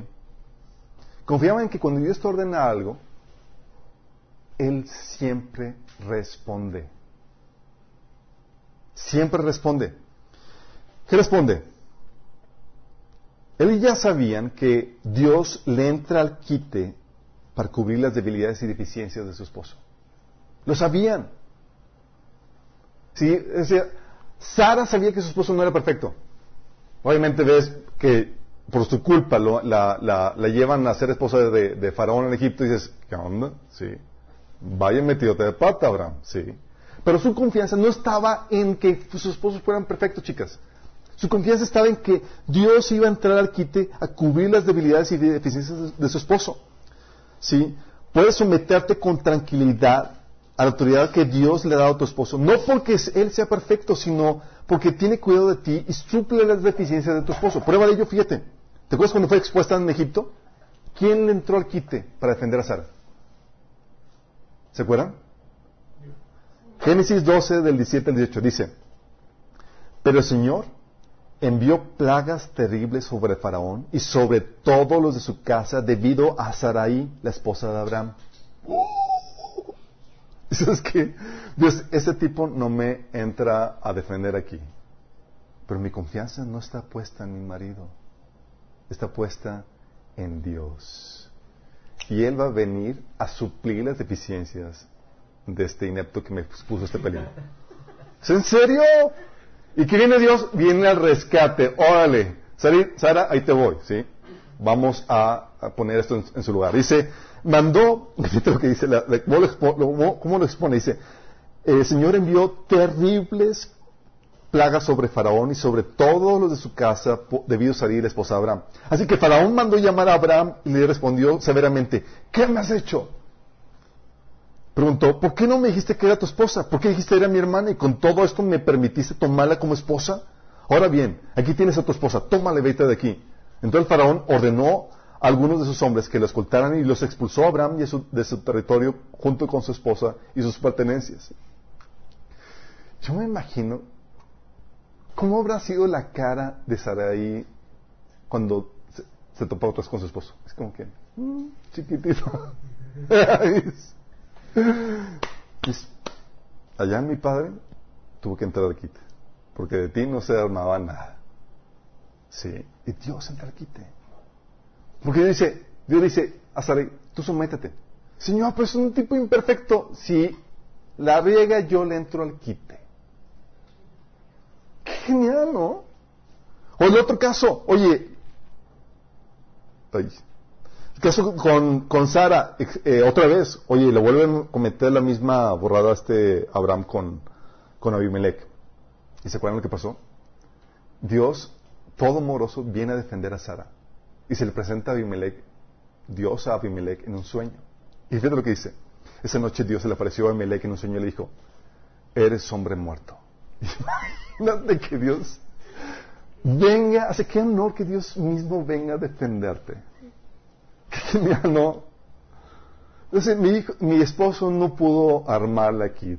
Confiaban en que cuando Dios te ordena algo, Él siempre responde. Siempre responde. ¿Qué responde? Él ya sabían que Dios le entra al quite para cubrir las debilidades y deficiencias de su esposo. Lo sabían. Sí, Sara sabía que su esposo no era perfecto. Obviamente ves que por su culpa la, la, llevan a ser esposa de, Faraón en Egipto y dices, ¿qué onda? Sí. Vaya metidote de pata, Abraham. Sí. Pero su confianza no estaba en que sus esposos fueran perfectos, chicas. Su confianza estaba en que Dios iba a entrar al quite a cubrir las debilidades y deficiencias de su esposo. ¿Sí? Puedes someterte con tranquilidad a la autoridad que Dios le ha dado a tu esposo, no porque él sea perfecto, sino porque tiene cuidado de ti y suple las deficiencias de tu esposo. Prueba de ello, fíjate. ¿Te acuerdas cuando fue expuesta en Egipto? ¿Quién le entró al quite para defender a Sara? ¿Se acuerdan? Génesis 12 del 17 al 18 dice, pero el Señor envió plagas terribles sobre Faraón y sobre todos los de su casa debido a Sarai, la esposa de Abraham. ¿Sabes qué? Dios, ese tipo no me entra a defender aquí. Pero mi confianza no está puesta en mi marido. Está puesta en Dios. Y Él va a venir a suplir las deficiencias de este inepto que me puso este peligro. ¿Es en serio? ¿Y qué viene Dios? Viene al rescate. Órale. Sara, ahí te voy, ¿sí? Vamos a, poner esto en, su lugar. Dice, mandó, fíjate lo que dice, ¿cómo, lo, expone? Dice, el Señor envió terribles plagas sobre Faraón y sobre todos los de su casa debido salir esposa Abraham. Así que Faraón mandó llamar a Abraham y le respondió severamente, ¿qué me has hecho? Preguntó, ¿por qué no me dijiste que era tu esposa? ¿Por qué dijiste que era mi hermana y con todo esto me permitiste tomarla como esposa? Ahora bien, aquí tienes a tu esposa, tómale, vete de aquí. Entonces el faraón ordenó algunos de sus hombres que lo escoltaran y los expulsó Abraham de su, territorio junto con su esposa y sus pertenencias. Yo me imagino cómo habrá sido la cara de Sarai cuando se, se topa otra vez con su esposo. Es como que, mm, chiquitito. Allá mi padre tuvo que entrar al quite, porque de ti no se armaba nada. Sí, y Dios entra al quite. Porque Dios dice, Dios dice a Sarai, tú sométete. Señor, pero es un tipo imperfecto. Si la riega, yo le entro al quite. Qué genial, ¿no? O el otro caso, oye, el caso con, con Sara, eh, otra vez, oye, le vuelven a cometer la misma borrada a este Abraham con, con Abimelech. ¿Y se acuerdan lo que pasó? Dios, todo moroso, viene a defender a Sara. Y se le presenta a Abimelech, Dios a Abimelech en un sueño. Y fíjate lo que dice. Esa noche Dios se le apareció a Abimelech en un sueño y le dijo, eres hombre muerto. Imagínate que Dios venga, hace qué honor que Dios mismo venga a defenderte. Qué genial, ¿no? Entonces, mi, mi esposo no pudo armarla aquí.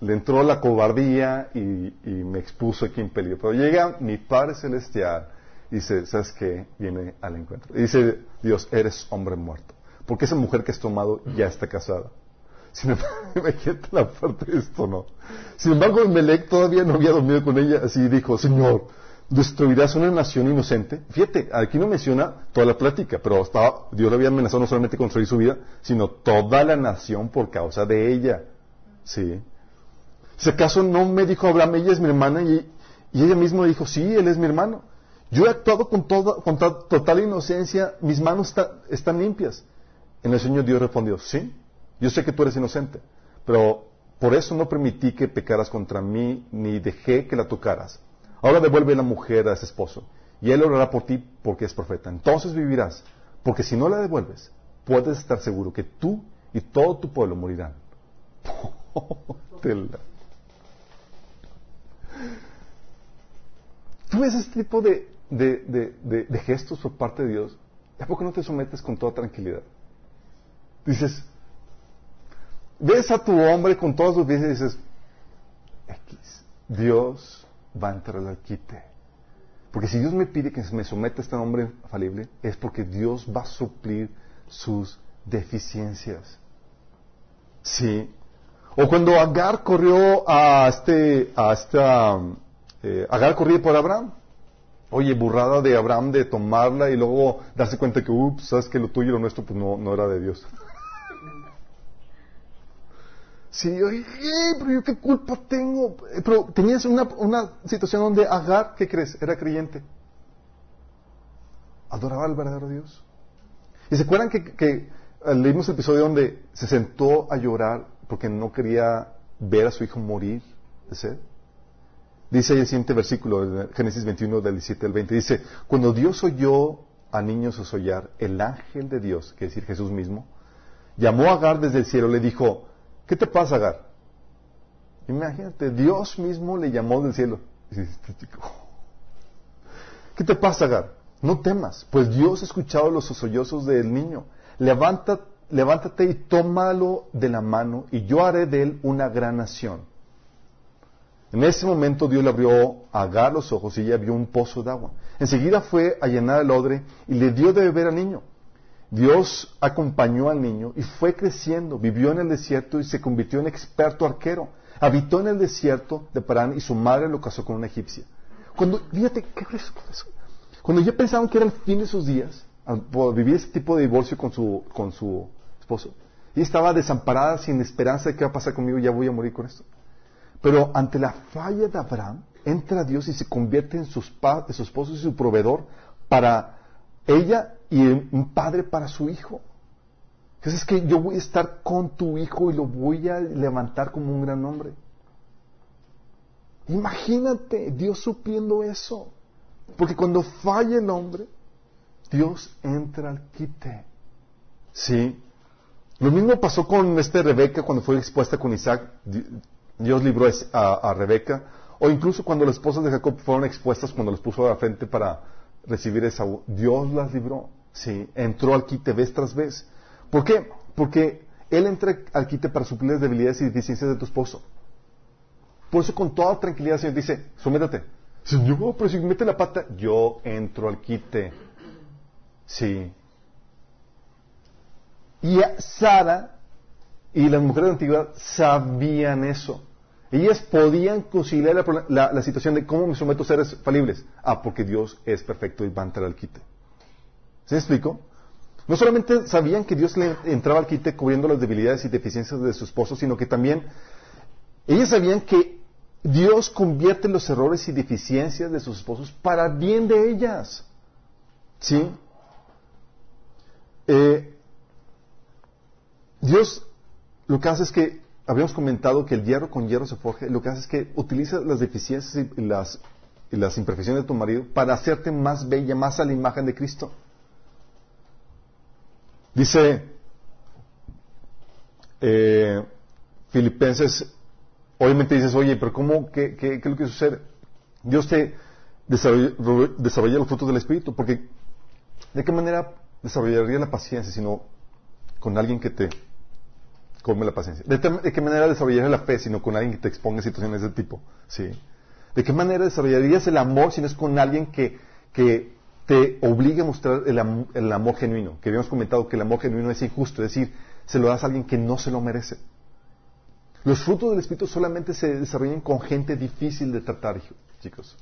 Le entró la cobardía y, y me expuso aquí en peligro. Pero llega mi Padre Celestial dice, ¿sabes qué? Viene al encuentro. Y dice, Dios, eres hombre muerto. Porque esa mujer que has tomado ya está casada. Sin embargo, imagínate la parte de esto, ¿no? Sin embargo, Melec todavía no había dormido con ella, así dijo, Señor, ¿destruirás una nación inocente? Fíjate, aquí no menciona toda la plática, pero estaba, Dios le había amenazado no solamente con destruir su vida, sino toda la nación por causa de ella. ¿Sí? Si acaso no me dijo Abraham, ella es mi hermana, y, y ella misma dijo, sí, él es mi hermano. Yo he actuado con, toda, con to- total inocencia, mis manos está- están limpias. En el Señor Dios respondió, sí, yo sé que tú eres inocente, pero por eso no permití que pecaras contra mí, ni dejé que la tocaras. Ahora devuelve la mujer a ese esposo, y él orará por ti porque es profeta. Entonces vivirás, porque si no la devuelves, puedes estar seguro que tú y todo tu pueblo morirán. Tú ves este tipo de, de, de- de- gestos por parte de Dios, ¿y ¿a poco no te sometes con toda tranquilidad? Dices, ves a tu hombre con todas sus bienes y dices, X, Dios va a entrar al quite. Porque si Dios me pide que me someta a este hombre falible, es porque Dios va a suplir sus deficiencias. Sí. O cuando Agar corrió a este, a esta, eh, Agar corría por Abraham. Oye, burrada de Abraham de tomarla y luego darse cuenta que, ups, sabes que lo tuyo y lo nuestro pues no, no era de Dios. Sí, oye, pero yo qué culpa tengo. Pero tenías una, una situación donde Agar, ¿qué crees? Era creyente. Adoraba al verdadero Dios. ¿Y se acuerdan que, que, leímos el episodio donde se sentó a llorar porque no quería ver a su hijo morir de sed? Dice el siguiente versículo, en Génesis 21, del 17 al 20, dice, cuando Dios oyó a niños sosollar, el ángel de Dios, que es decir Jesús mismo, llamó a Agar desde el cielo, le dijo, ¿qué te pasa, Agar? Imagínate, Dios mismo le llamó del cielo. "Este ¿Qué te pasa, Agar? No temas, pues Dios ha escuchado los sollozos del niño. Levántate y tómalo de la mano, y yo haré de él una gran nación. En ese momento Dios le abrió a Agar los ojos y ella vio un pozo de agua. Enseguida fue a llenar el odre y le dio de beber al niño. Dios acompañó al niño y fue creciendo, vivió en el desierto y se convirtió en experto arquero. Habitó en el desierto de Parán y su madre lo casó con una egipcia. Cuando, fíjate, ¿qué crees con eso? Cuando ya pensaban que era el fin de sus días, vivir ese tipo de divorcio con su, con su esposo, y estaba desamparada sin esperanza de qué va a pasar conmigo, ya voy a morir con esto. Pero ante la falla de Abraham, entra Dios y se convierte en, su esposo y su proveedor para ella y un padre para su hijo. Entonces es que yo voy a estar con tu hijo y lo voy a levantar como un gran hombre. Imagínate Dios supiendo eso. Porque cuando falla el hombre, Dios entra al quite. Sí. Lo mismo pasó con este Rebeca cuando fue expuesta con Isaac. Di- Dios libró a, a Rebeca. O incluso cuando las esposas de Jacob fueron expuestas cuando los puso a la frente para recibir esa... Dios las libró. Sí, entró al quite vez tras vez. ¿Por qué? Porque Él entra al quite para suplir las debilidades y deficiencias de tu esposo. Por eso con toda tranquilidad el Señor dice, sométate. Señor, pero si mete la pata, yo entro al quite. Sí. Y Sara y las mujeres de antigüedad sabían eso. Ellas podían conciliar la, situación de cómo me someto a seres falibles. Ah, porque Dios es perfecto y va a entrar al quite. ¿Se explico? No solamente sabían que Dios le entraba al quite cubriendo las debilidades y deficiencias de su esposo, sino que también ellas sabían que Dios convierte los errores y deficiencias de sus esposos para bien de ellas. ¿Sí? Eh, Dios lo que hace es que, habíamos comentado que el hierro con hierro se forja, lo que hace es que utiliza las deficiencias y las, las imperfecciones de tu marido para hacerte más bella, más a la imagen de Cristo. Dice eh, Filipenses, obviamente dices, oye, pero ¿cómo, qué, es lo que sucede? Dios te desarrolla, los frutos del Espíritu, porque ¿de qué manera desarrollaría la paciencia sino con alguien que te come la paciencia? ¿De, qué manera desarrollaría la fe sino con alguien que te exponga situaciones de tipo? ¿Sí? ¿De qué manera desarrollarías el amor si no es con alguien que, que te obligue a mostrar el, amor genuino? Que habíamos comentado que el amor genuino es injusto, es decir, se lo das a alguien que no se lo merece. Los frutos del Espíritu solamente se desarrollan con gente difícil de tratar, chicos.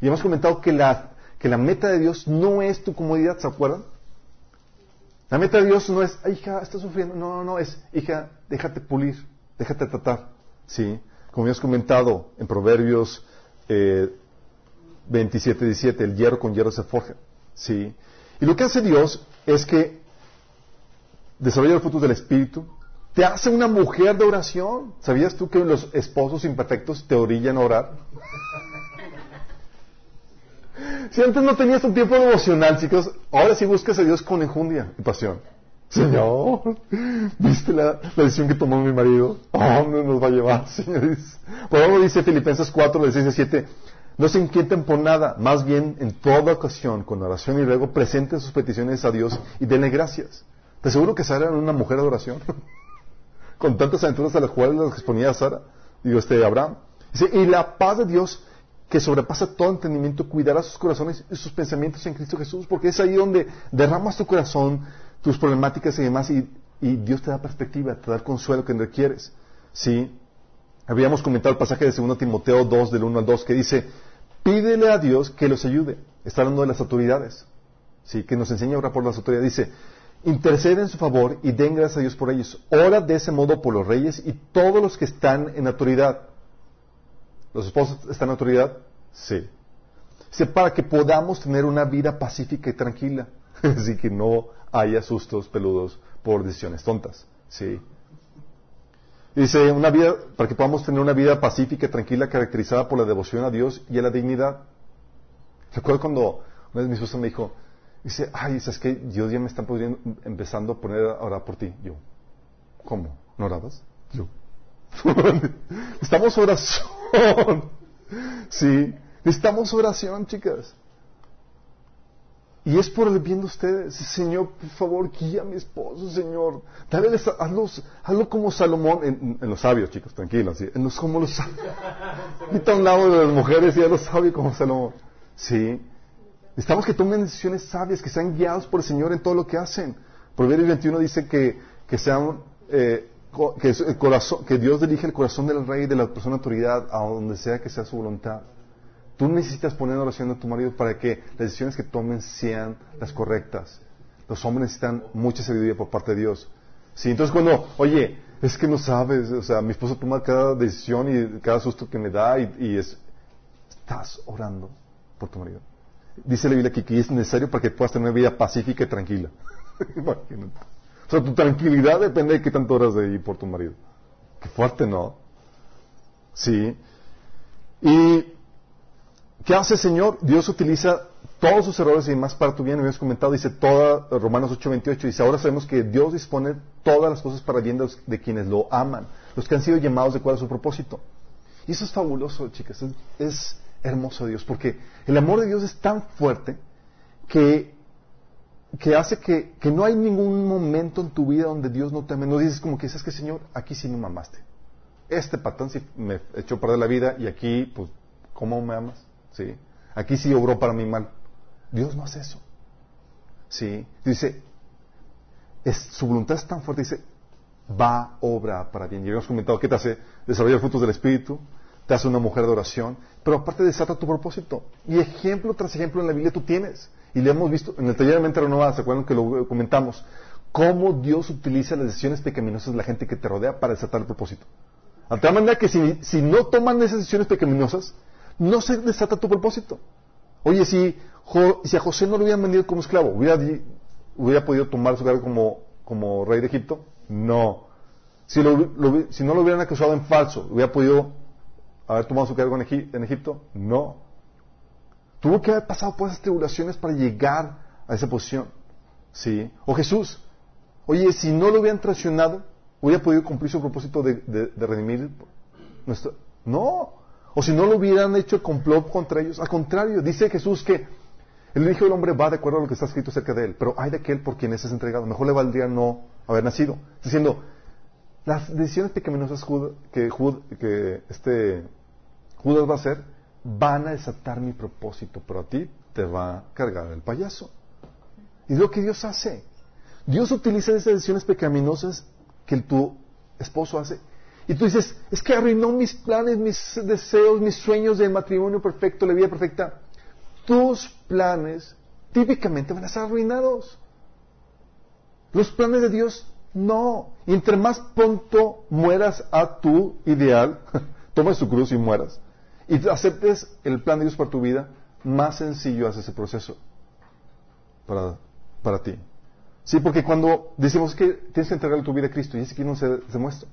Y hemos comentado que la, que la meta de Dios no es tu comodidad, ¿se acuerdan? La meta de Dios no es, hija, estás sufriendo. No, no, no, es, hija, déjate pulir, déjate tratar. ¿Sí? Como hemos comentado en Proverbios eh, 27, 17, el hierro con hierro se forja. ¿Sí? Y lo que hace Dios es que desarrolla los frutos del Espíritu, te hace una mujer de oración. ¿Sabías tú que los esposos imperfectos te orillan a orar? Si antes no tenías un tiempo devocional, chicos, ahora sí buscas a Dios con enjundia y pasión. Señor, ¿viste la, decisión que tomó mi marido? ¿A nos va a llevar, Señor? Por dice Filipenses 4, de 6 a 7, no se inquieten por nada, más bien en toda ocasión, con oración y luego presenten sus peticiones a Dios y denle gracias. Te aseguro que Sara era una mujer de oración, con tantas aventuras a las cuales las exponía Sara, digo, este Abraham. Dice, y la paz de Dios, que sobrepasa todo entendimiento, cuidará sus corazones y sus pensamientos en Cristo Jesús, porque es ahí donde derramas tu corazón, tus problemáticas y demás, y, Dios te da perspectiva, te da el consuelo que requieres. ¿Sí? Habíamos comentado el pasaje de 2 Timoteo 2, del 1 al 2, que dice, pídele a Dios que los ayude. Está hablando de las autoridades. ¿Sí? Que nos enseña a orar por las autoridades. Dice, intercede en su favor y den gracias a Dios por ellos. Ora de ese modo por los reyes y todos los que están en autoridad ¿Los esposos están en autoridad? Sí. Dice, para que podamos tener una vida pacífica y tranquila. Así que no haya sustos peludos por decisiones tontas. Sí. Dice, una vida, para que podamos tener una vida pacífica y tranquila caracterizada por la devoción a Dios y a la dignidad. Recuerdo cuando una vez mi esposa me dijo, dice, ay, es que Dios ya me está empezando a poner a orar por ti. Yo, ¿cómo? ¿No orabas? Yo, Necesitamos oración. Sí, necesitamos oración, chicas. Y es por el bien de ustedes. Señor, por favor, guía a mi esposo, Señor. Dale, hazlo, como Salomón, en, los sabios, chicos, tranquilos. En los como los sabios. A un lado de las mujeres y a los sabios como Salomón. Sí. Necesitamos que tomen decisiones sabias, que sean guiados por el Señor en todo lo que hacen. Proverbios 21 dice que, que sean que, el corazón, que Dios dirige el corazón del rey y de la persona autoridad a donde sea que sea su voluntad. Tú necesitas poner oración a tu marido para que las decisiones que tomen sean las correctas. Los hombres necesitan mucha sabiduría por parte de Dios. Sí, entonces cuando, oye, es que no sabes, o sea, mi esposo toma cada decisión y cada susto que me da y, es, estás orando por tu marido. Dice la Biblia que, que es necesario para que puedas tener una vida pacífica y tranquila. Imagínate. Sea, tu tranquilidad depende de qué tanto horas de ir por tu marido. Qué fuerte, ¿no? Sí. ¿Y qué hace el Señor? Dios utiliza todos sus errores y demás para tu bien. Me habías comentado, dice toda, Romanos 8:28, dice, ahora sabemos que Dios dispone todas las cosas para bien de, quienes lo aman, los que han sido llamados de cuál es su propósito. Y eso es fabuloso, chicas. Es, es hermoso Dios, porque el amor de Dios es tan fuerte que, que hace que, que, no hay ningún momento en tu vida donde Dios no te ame. No dices como que, ¿sabes que Señor? Aquí sí me mamaste. Este patán sí me echó para la vida y aquí, pues, ¿cómo me amas? ¿Sí? Aquí sí obró para mi mal. Dios no hace eso. ¿Sí? Dice, es, su voluntad es tan fuerte, dice, va obra para bien. Y habíamos comentado que te hace desarrollar frutos del Espíritu, te hace una mujer de oración, pero aparte desata tu propósito. Y ejemplo tras ejemplo en la Biblia tú tienes. Y le hemos visto en el taller de mente renovada, ¿se acuerdan que lo comentamos? Cómo Dios utiliza las decisiones pecaminosas de la gente que te rodea para desatar el propósito. De tal manera que si, si no toman esas decisiones pecaminosas, no se desata tu propósito. Oye, si, si a José no lo hubieran vendido como esclavo, ¿hubiera, hubiera podido tomar su cargo como, como rey de Egipto? No. Si, si, no lo hubieran acusado en falso, ¿hubiera podido haber tomado su cargo en, Egipto? No. Tuvo que haber pasado por esas tribulaciones para llegar a esa posición. ¿Sí? O Jesús. Oye, si no lo hubieran traicionado, ¿hubiera podido cumplir su propósito de, de redimir nuestro... No. O si no lo hubieran hecho complot contra ellos. Al contrario, dice Jesús que el Hijo del Hombre va de acuerdo a lo que está escrito acerca de él. Pero hay de aquel por quien es entregado. Mejor le valdría no haber nacido. Diciendo, las decisiones pecaminosas que, que este Judas va a hacer van a desatar mi propósito, pero a ti te va a cargar el payaso. Y lo que Dios hace. Dios utiliza esas decisiones pecaminosas que tu esposo hace y tú dices, es que arruinó mis planes, mis deseos, mis sueños de matrimonio perfecto, la vida perfecta. Tus planes típicamente van a estar arruinados. Los planes de Dios no. Y entre más pronto mueras a tu ideal, tomes tu cruz y mueras, y aceptes el plan de Dios para tu vida, más sencillo hace ese proceso para, para ti. Sí, porque cuando decimos que tienes que entregarle tu vida a Cristo, y ese que no se, se muestra.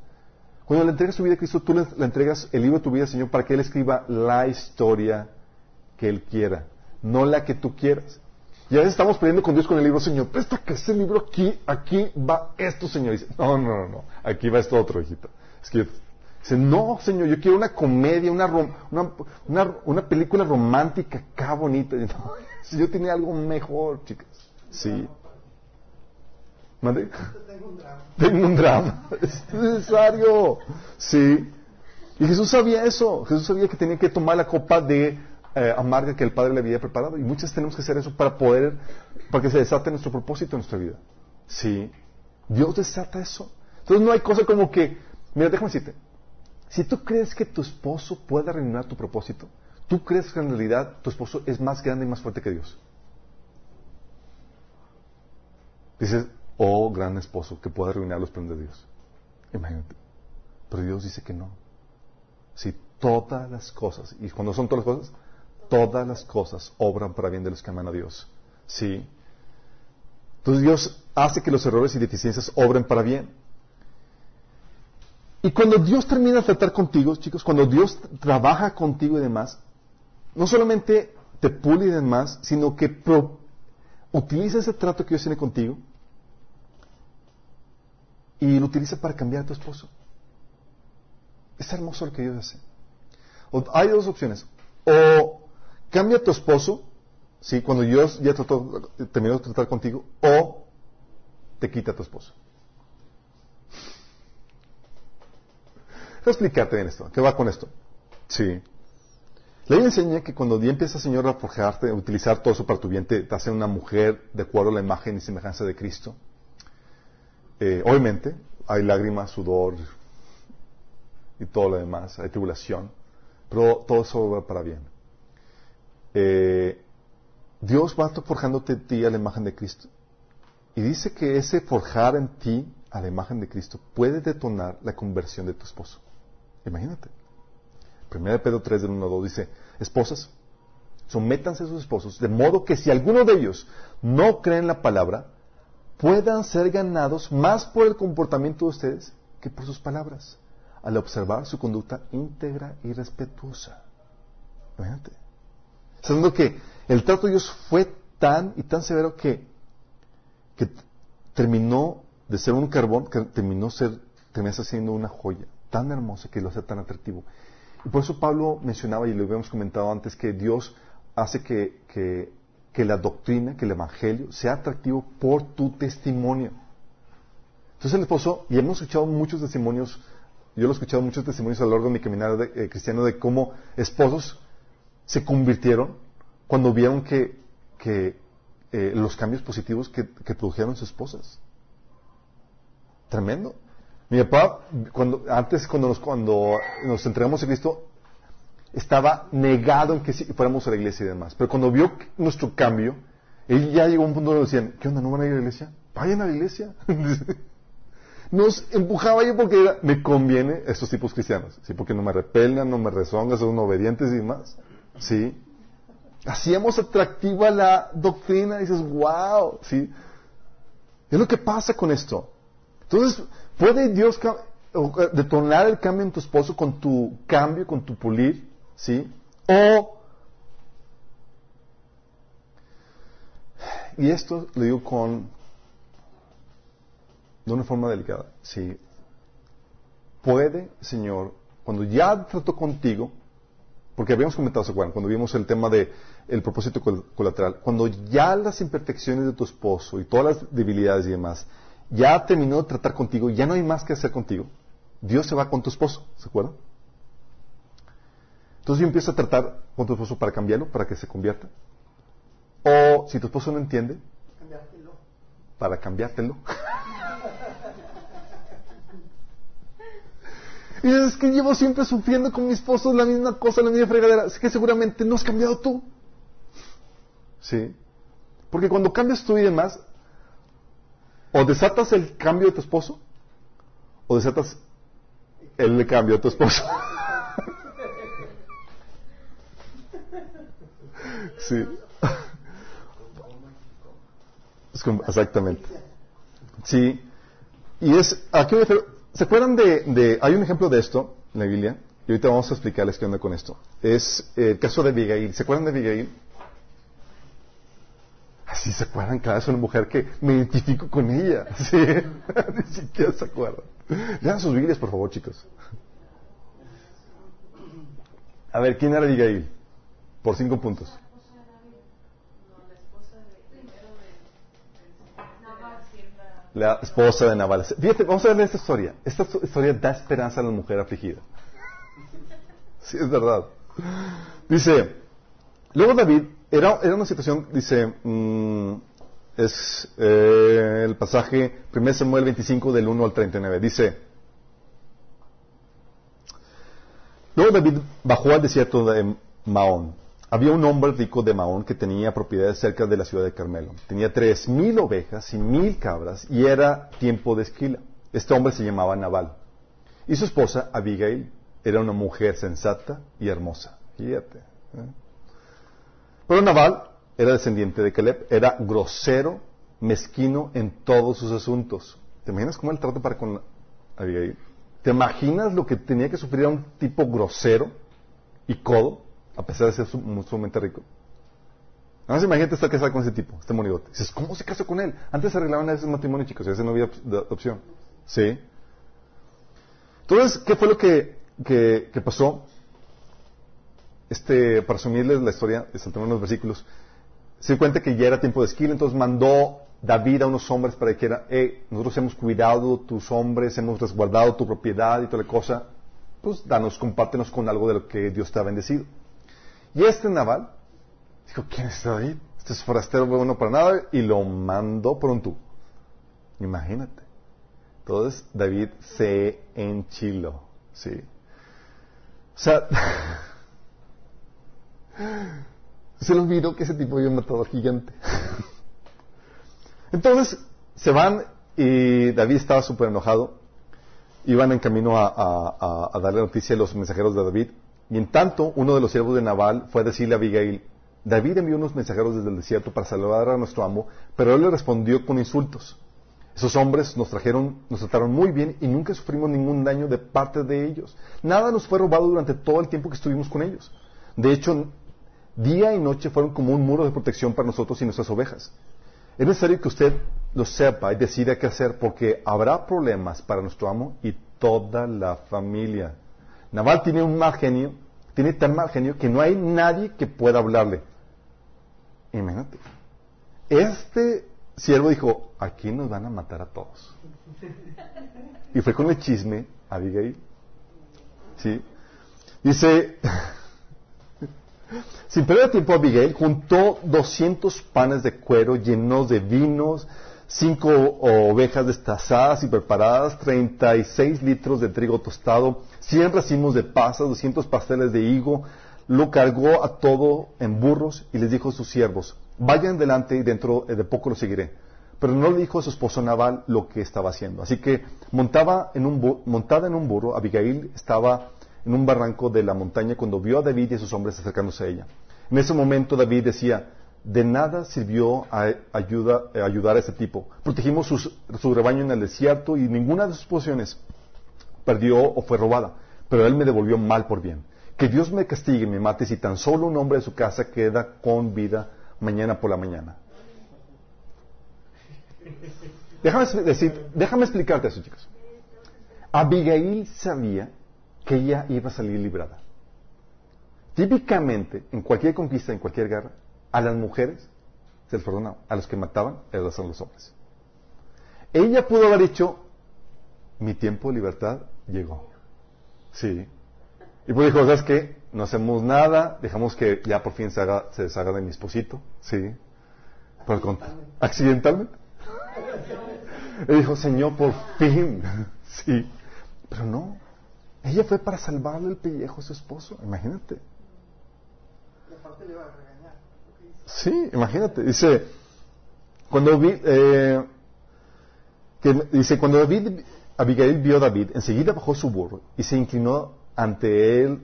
Cuando le entregas tu vida a Cristo, tú le, entregas el libro de tu vida, Señor, para que Él escriba la historia que Él quiera, no la que tú quieras. Y a veces estamos pidiendo con Dios con el libro, Señor, presta que ese libro aquí, aquí va esto, Señor. Y dice, no, no, no, no, aquí va esto otro, hijita. Es que dice, no, Señor, yo quiero una comedia, una, una, una, película romántica acá bonita. si yo tenía algo mejor, chicas. Sí. ¿Mande? Tengo un drama. Tengo un drama. Es necesario. Sí. Y Jesús sabía eso. Jesús sabía que tenía que tomar la copa de eh, amarga que el Padre le había preparado. Y muchas tenemos que hacer eso para poder, para que se desate nuestro propósito en nuestra vida. Sí. Dios desata eso. Entonces no hay cosa como que, mira, déjame decirte, si tú crees que tu esposo puede arruinar tu propósito, tú crees que en realidad tu esposo es más grande y más fuerte que Dios. Dices, oh gran esposo que pueda arruinar los planes de Dios. Imagínate. Pero Dios dice que no. Si todas las cosas, y cuando son todas las cosas, todas las cosas obran para bien de los que aman a Dios. Sí. Entonces Dios hace que los errores y deficiencias obren para bien. Y cuando Dios termina de tratar contigo, chicos, cuando Dios trabaja contigo y demás, no solamente te pule y demás, sino que utiliza ese trato que Dios tiene contigo y lo utiliza para cambiar a tu esposo. Es hermoso lo que Dios hace. hay dos opciones. O cambia a tu esposo, ¿sí? cuando Dios ya trató, terminó de tratar contigo, o te quita a tu esposo. Explicarte bien esto. ¿Qué va con esto? Sí. La ley enseña que cuando Dios empieza, Señor, a forjarte, a utilizar todo eso para tu bien, te hace una mujer de acuerdo a la imagen y semejanza de Cristo. Eh, obviamente, hay lágrimas, sudor y todo lo demás, hay tribulación, pero todo eso va para bien. Eh, Dios va forjándote en ti a la imagen de Cristo. Y dice que ese forjar en ti a la imagen de Cristo puede detonar la conversión de tu esposo. Imagínate. 1 Pedro 3 del 1 2 dice, esposas, sométanse a sus esposos, de modo que si alguno de ellos no cree en la palabra, puedan ser ganados más por el comportamiento de ustedes que por sus palabras, al observar su conducta íntegra y respetuosa. Imagínate. Sabiendo que el trato de Dios fue tan y tan severo que, que terminó de ser un carbón, que terminó ser, terminó siendo una joya tan hermosa que lo hace tan atractivo. Y por eso Pablo mencionaba, y lo habíamos comentado antes, que Dios hace que, que, que la doctrina, que el Evangelio sea atractivo por tu testimonio. Entonces el esposo, y hemos escuchado muchos testimonios, yo lo he escuchado muchos testimonios a lo largo de mi caminar de, eh, cristiano de cómo esposos se convirtieron cuando vieron que, que eh, los cambios positivos que, que produjeron sus esposas. Tremendo. Mi papá, cuando, antes cuando nos, cuando nos entregamos a Cristo, estaba negado en que fuéramos a la iglesia y demás. Pero cuando vio nuestro cambio, él ya llegó a un punto donde decían, ¿qué onda? ¿No van a ir a la iglesia? Vayan a la iglesia. nos empujaba yo porque me conviene estos tipos cristianos, ¿sí? Porque no me repelnan, no me rezongan, son obedientes y demás, ¿sí? Hacíamos atractiva la doctrina dices, wow, ¿sí? Es lo que pasa con esto. Entonces, ¿puede Dios eh, detonar el cambio en tu esposo con tu cambio, con tu pulir, ¿sí? O y esto lo digo con de una forma delicada. Sí. Puede, Señor, cuando ya trató contigo, porque habíamos comentado, ¿se acuerdan? Cuando vimos el tema de el propósito colateral, cuando ya las imperfecciones de tu esposo y todas las debilidades y demás, ya terminó de tratar contigo, ya no hay más que hacer contigo, Dios se va con tu esposo, ¿se acuerdan? Entonces yo empiezo a tratar con tu esposo para cambiarlo, para que se convierta. O si tu esposo no entiende, para cambiártelo. Y es que llevo siempre sufriendo con mi esposo la misma cosa, la misma fregadera. Es que seguramente no has cambiado tú. Sí. Porque cuando cambias tú y demás, o desatas el cambio de tu esposo, o desatas el cambio de tu esposo. sí. exactamente. Sí. Y es, aquí me ¿Se acuerdan de, hay un ejemplo de esto en la Biblia? Y ahorita vamos a explicarles qué onda con esto. Es eh, el caso de Abigail. ¿Se acuerdan de Abigail? Así se acuerdan, claro, es una mujer que me identifico con ella. Sí, ni siquiera se acuerdan. Lean sus Biblias, por favor, chicos. A ver, ¿quién era Abigail? Por cinco puntos. la esposa de. Fíjate, vamos a ver esta historia. Esta historia da esperanza a la mujer afligida. Sí, es verdad. Dice, luego David, era, era una situación, dice, mm, es eh, el pasaje 1 Samuel 25 del 1 al 39. Dice, luego David bajó al desierto de Maón había un hombre rico de Maón que tenía propiedades cerca de la ciudad de Carmelo. Tenía tres mil ovejas y mil cabras y era tiempo de esquila. Este hombre se llamaba Nabal. Y su esposa, Abigail, era una mujer sensata y hermosa. Fíjate. ¿eh? Pero Nabal era descendiente de Caleb, era grosero, mezquino en todos sus asuntos. ¿Te imaginas cómo el trato para con? ¿Te imaginas lo que tenía que sufrir a un tipo grosero y codo? a pesar de ser sumamente rico. Nada más imagínate estar casado con ese tipo, este monigote. Dices, ¿cómo se casó con él? Antes se arreglaban a veces matrimonio, chicos, a veces no había opción. ¿Sí? Entonces, ¿qué fue lo que, que, pasó? Este, para resumirles la historia, saltando unos versículos, se dio cuenta que ya era tiempo de esquila, entonces mandó David a unos hombres para que era, eh, nosotros hemos cuidado tus hombres, hemos resguardado tu propiedad y toda la cosa, pues danos, compártenos con algo de lo que Dios te ha bendecido. Y este naval dijo, ¿quién es David? Este es forastero bueno para nada y lo mandó pronto. Imagínate. Entonces David se enchiló. Sí. O sea, se le olvidó que ese tipo había matado a gigante. Entonces se van y David estaba súper enojado. Iban en camino a, a darle noticia a los mensajeros de David y en tanto, uno de los siervos de Nabal fue a decirle a Abigail, David envió unos mensajeros desde el desierto para salvar a nuestro amo, pero él le respondió con insultos. Esos hombres nos trajeron, nos trataron muy bien y nunca sufrimos ningún daño de parte de ellos. Nada nos fue robado durante todo el tiempo que estuvimos con ellos. De hecho, día y noche fueron como un muro de protección para nosotros y nuestras ovejas. Es necesario que usted lo sepa y decida qué hacer porque habrá problemas para nuestro amo y toda la familia. Naval tiene un mal genio, tiene tan mal genio que no hay nadie que pueda hablarle. Imagínate. Este siervo dijo, aquí nos van a matar a todos. Y fue con el chisme Abigail. ¿Sí? Dice, sin perder tiempo Abigail juntó 200 panes de cuero llenos de vinos, cinco ovejas destazadas y preparadas, 36 litros de trigo tostado, 100 racimos de pasas, 200 pasteles de higo, lo cargó a todo en burros y les dijo a sus siervos, vayan delante y dentro de poco lo seguiré. Pero no le dijo a su esposo Naval lo que estaba haciendo. Así que montada en un burro, Abigail estaba en un barranco de la montaña cuando vio a David y a sus hombres acercándose a ella. En ese momento David decía, de nada sirvió a ayudar a ese tipo. Protegimos su rebaño en el desierto y ninguna de sus posesiones perdió o fue robada, pero él me devolvió mal por bien. Que Dios me castigue y me mate si tan solo un hombre de su casa queda con vida mañana por la mañana. Déjame decir, déjame explicarte eso, chicos. Abigail sabía que ella iba a salir librada. Típicamente, en cualquier conquista, en cualquier guerra, a las mujeres se les perdonaba, a los que mataban, eran los hombres. Ella pudo haber dicho, mi tiempo de libertad llegó. Sí. Y pues dijo, ¿sabes qué? No hacemos nada, dejamos que ya por fin se, haga, se deshaga de mi esposito. Sí. Por el accidentalmente. Y dijo, Señor, por fin. sí. Pero no. Ella fue para salvarle el pellejo a su esposo. Imagínate. Sí, imagínate. Dice, cuando vi, eh, que, dice, cuando David Abigail vio a David, enseguida bajó su burro y se inclinó ante él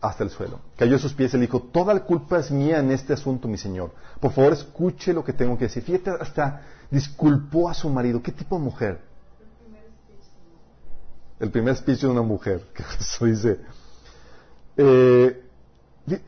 hasta el suelo. Cayó a sus pies y le dijo, toda la culpa es mía en este asunto, mi señor. Por favor, escuche lo que tengo que decir. Fíjate, hasta disculpó a su marido. ¿Qué tipo de mujer? El primer speech de una mujer. Que eso dice. Eh,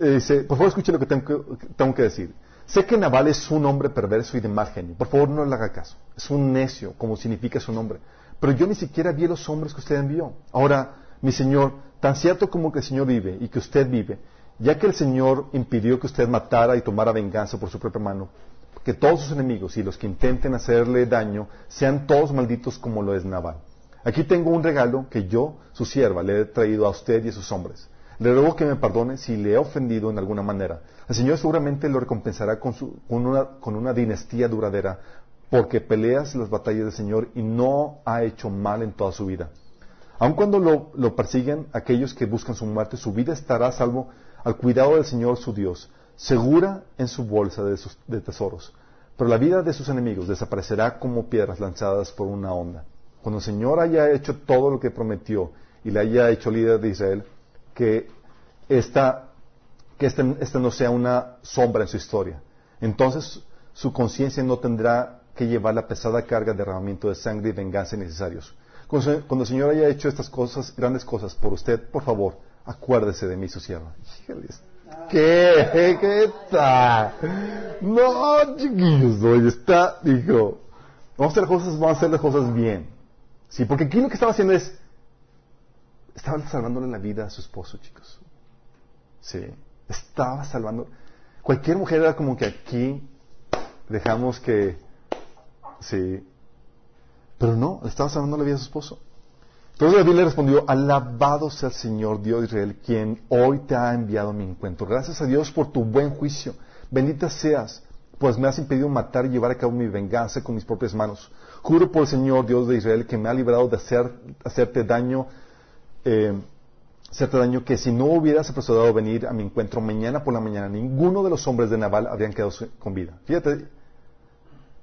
dice, por favor, escuche lo que tengo, que decir. Sé que Naval es un hombre perverso y de mal genio. Por favor, no le haga caso. Es un necio, como significa su nombre pero yo ni siquiera vi los hombres que usted envió. Ahora, mi Señor, tan cierto como que el Señor vive y que usted vive, ya que el Señor impidió que usted matara y tomara venganza por su propia mano, que todos sus enemigos y los que intenten hacerle daño sean todos malditos como lo es Nabal. Aquí tengo un regalo que yo, su sierva, le he traído a usted y a sus hombres. Le ruego que me perdone si le he ofendido en alguna manera. El Señor seguramente lo recompensará con, una, dinastía duradera porque peleas las batallas del Señor y no ha hecho mal en toda su vida. Aun cuando lo, persiguen aquellos que buscan su muerte, su vida estará salvo al cuidado del Señor su Dios, segura en su bolsa de, de tesoros. Pero la vida de sus enemigos desaparecerá como piedras lanzadas por una onda. Cuando el Señor haya hecho todo lo que prometió y le haya hecho líder de Israel, que esta, que este, esta no sea una sombra en su historia. Entonces su conciencia no tendrá que llevar la pesada carga de derramamiento de sangre y venganza necesarios. Cuando, el Señor haya hecho estas cosas, grandes cosas por usted, por favor, acuérdese de mí, su sierva. ¿Qué? ¿Qué tal? No, chiquillos, no, está, dijo, vamos a hacer cosas, vamos a hacer las cosas bien. Sí, porque aquí lo que estaba haciendo es, estaba salvándole la vida a su esposo, chicos. Sí, estaba salvando. Cualquier mujer era como que aquí dejamos que Sí. Pero no, estaba salvando la vida a su esposo. Entonces David le respondió, alabado sea el Señor Dios de Israel, quien hoy te ha enviado mi encuentro. Gracias a Dios por tu buen juicio. Bendita seas, pues me has impedido matar y llevar a cabo mi venganza con mis propias manos. Juro por el Señor Dios de Israel que me ha librado de hacer, hacerte daño, eh, hacerte daño que si no hubieras apresurado a venir a mi encuentro mañana por la mañana, ninguno de los hombres de Naval habrían quedado con vida. Fíjate,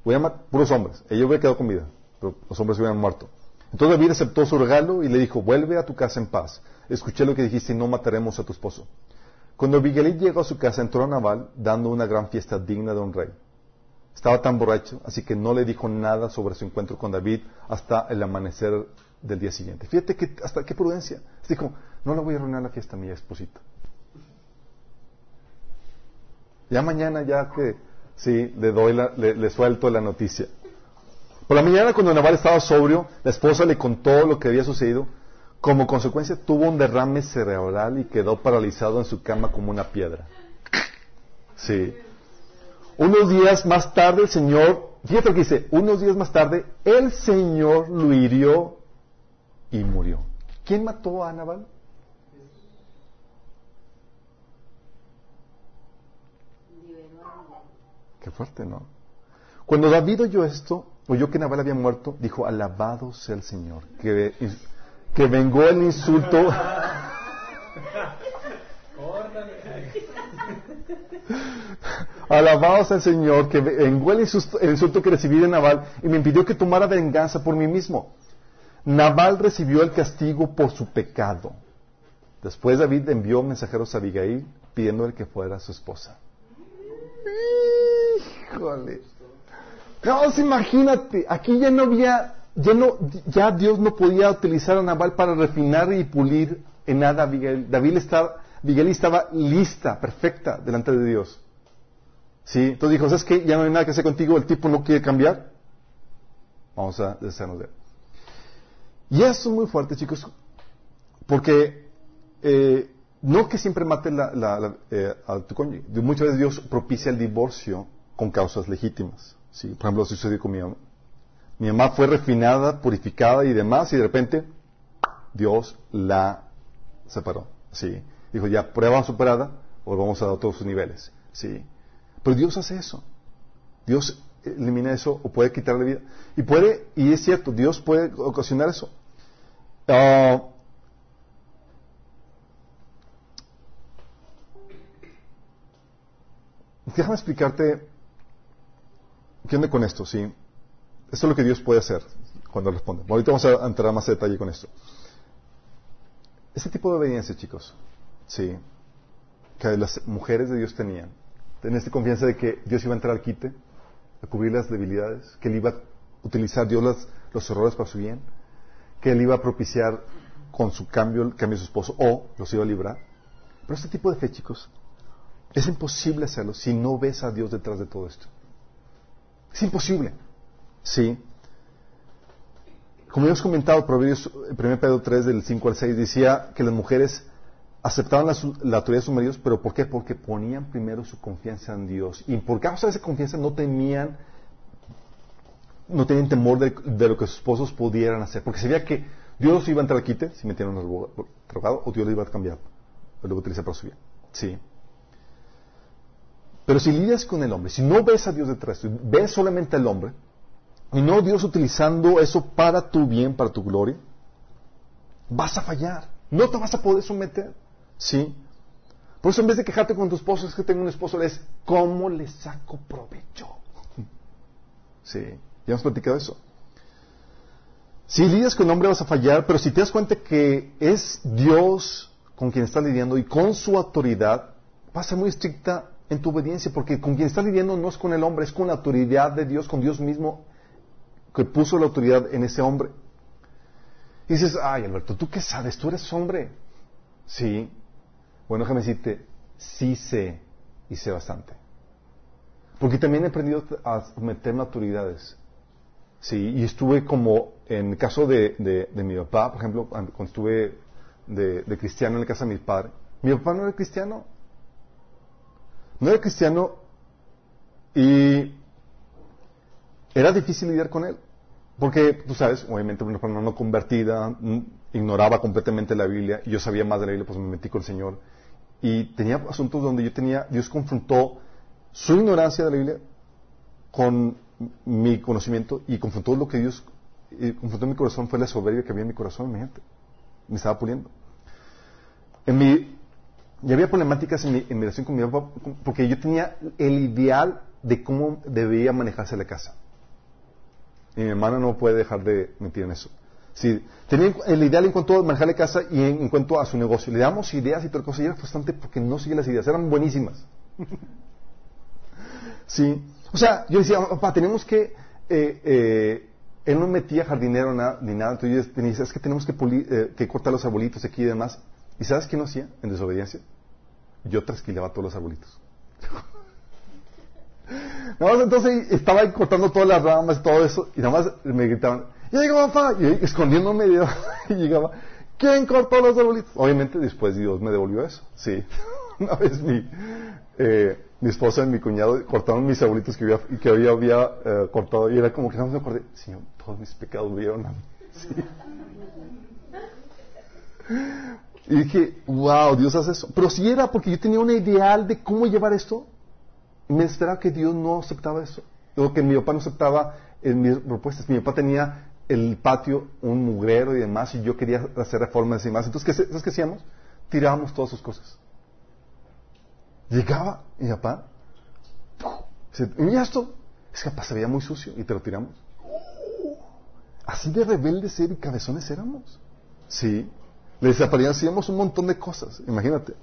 voy a matar puros hombres. Ella hubiera quedado con vida, pero los hombres hubieran muerto. Entonces David aceptó su regalo y le dijo, vuelve a tu casa en paz. Escuché lo que dijiste y no mataremos a tu esposo. Cuando Abigail llegó a su casa, entró a Naval dando una gran fiesta digna de un rey. Estaba tan borracho, así que no le dijo nada sobre su encuentro con David hasta el amanecer del día siguiente. Fíjate que, hasta qué prudencia. Dijo, no le voy a arruinar la fiesta a mi esposito. Ya mañana, ya que sí, le doy le, suelto la noticia. Por la mañana cuando Naval estaba sobrio, la esposa le contó lo que había sucedido. Como consecuencia tuvo un derrame cerebral y quedó paralizado en su cama como una piedra. Sí. Unos días más tarde el Señor, fíjate lo que dice, unos días más tarde el Señor lo hirió y murió. ¿Quién mató a Nabal? Qué fuerte, ¿no? Cuando David oyó esto, oyó que Nabal había muerto, dijo, alabado sea el Señor, que, que vengó el insulto. alabado sea el Señor, que vengó el insulto, el insulto que recibí de Nabal y me impidió que tomara venganza por mí mismo. Nabal recibió el castigo por su pecado. Después David envió mensajeros a Abigail pidiéndole que fuera su esposa. Híjole. Imagínate, aquí ya no había, ya no, ya Dios no podía utilizar a Nabal para refinar y pulir en nada a Abigail. David estaba, Abigail estaba lista, perfecta delante de Dios. ¿Sí? Entonces dijo, ¿sabes qué? Ya no hay nada que hacer contigo, el tipo no quiere cambiar. Vamos a deshacernos de él. Y eso es muy fuerte, chicos, porque eh, no que siempre mate la, eh, a tu cónyuge. Muchas veces Dios propicia el divorcio con causas legítimas. ¿sí? Por ejemplo, sucedió con mi mamá. Mi mamá fue refinada, purificada y demás, y de repente Dios la separó. ¿sí? Dijo, ya, prueba superada, volvamos a todos sus niveles. ¿sí? Pero Dios hace eso. Dios elimina eso o puede quitarle vida. Y puede, y es cierto, Dios puede ocasionar eso. Uh, déjame explicarte qué onda con esto, ¿sí? Esto es lo que Dios puede hacer cuando responde. Ahorita vamos a entrar más a detalle con esto. Ese tipo de obediencia, chicos, ¿sí? Que las mujeres de Dios tenían. Tenían esta confianza de que Dios iba a entrar al quite, a cubrir las debilidades, que Él iba a utilizar Dios los errores para su bien, que Él iba a propiciar con su cambio el cambio de su esposo o los iba a librar. Pero este tipo de fe, chicos, es imposible hacerlo si no ves a Dios detrás de todo esto. Es imposible. ¿Sí? Como hemos comentado, Proverbios 1 Pedro 3 del 5 al 6 decía que las mujeres aceptaban la, autoridad de sus maridos, pero ¿por qué? Porque ponían primero su confianza en Dios. Y por causa de esa confianza no temían, no tenían temor de, lo que sus esposos pudieran hacer. Porque sabía que Dios iba a entrar al quite si metieron un drogado o Dios lo iba a cambiar. Lo iba a utilizar para su bien. Sí. Pero si lidias con el hombre, si no ves a Dios detrás, ves solamente al hombre, y no Dios utilizando eso para tu bien, para tu gloria, vas a fallar. No te vas a poder someter. ¿Sí? Por eso en vez de quejarte con tu esposo, es que tengo un esposo, es cómo le saco provecho. Sí, ya hemos platicado eso. Si lidias con un hombre vas a fallar, pero si te das cuenta que es Dios con quien estás lidiando y con su autoridad, vas a ser muy estricta en tu obediencia, porque con quien estás lidiando no es con el hombre, es con la autoridad de Dios, con Dios mismo que puso la autoridad en ese hombre. Y dices, ay Alberto, ¿tú qué sabes? Tú eres hombre. Sí, bueno, déjame decirte, sí sé y sé bastante. Porque también he aprendido a meterme autoridades. Sí, y estuve como en el caso de, mi papá, por ejemplo, cuando estuve de, cristiano en la casa de mi padre. Mi papá no era cristiano. No era cristiano y era difícil lidiar con él. Porque, tú sabes, obviamente una persona no convertida, ignoraba completamente la Biblia, y yo sabía más de la Biblia, pues me metí con el Señor. Y tenía asuntos donde yo tenía, Dios confrontó su ignorancia de la Biblia con mi conocimiento y confrontó lo que Dios y confrontó mi corazón fue la soberbia que había en mi corazón, mi gente. Me estaba puliendo. En mi, y había problemáticas en mi, en mi relación con mi papá porque yo tenía el ideal de cómo debía manejarse la casa. Y mi hermana no puede dejar de mentir en eso. Sí, tenía el ideal en cuanto a manejar la casa y en, cuanto a su negocio. Le damos ideas y todo cosas y era frustrante porque no sigue las ideas, eran buenísimas. sí, o sea, yo decía, papá, tenemos que, eh, eh, él no metía jardinero ni nada, entonces yo tenía, es que tenemos que, eh, que cortar los arbolitos aquí y demás. ¿Y sabes qué no hacía en desobediencia? Yo trasquilaba todos los arbolitos. nada más entonces estaba ahí cortando todas las ramas y todo eso, y nada más me gritaban, llegó papá, y escondiéndome y llegaba, ¿Quién cortó los arbolitos? Obviamente después Dios me devolvió eso. Sí. Una vez mi, eh, mi esposa y mi cuñado cortaron mis arbolitos que, había, que había eh, cortado y era como que no me acordé, Señor, todos mis pecados vieron a mí. Y dije, wow, Dios hace eso. Pero si era porque yo tenía un ideal de cómo llevar esto, me esperaba que Dios no aceptaba eso. O que mi papá no aceptaba en mis propuestas. Mi papá tenía el patio un mugrero y demás, y yo quería hacer reformas y demás. Entonces, ¿qué, ¿sabes qué hacíamos? Tirábamos todas sus cosas. Llegaba mi papá, y esto, es que papá se veía muy sucio, y te lo tiramos. Así de rebeldes y cabezones éramos. Sí. Le desaparecíamos un montón de cosas, imagínate.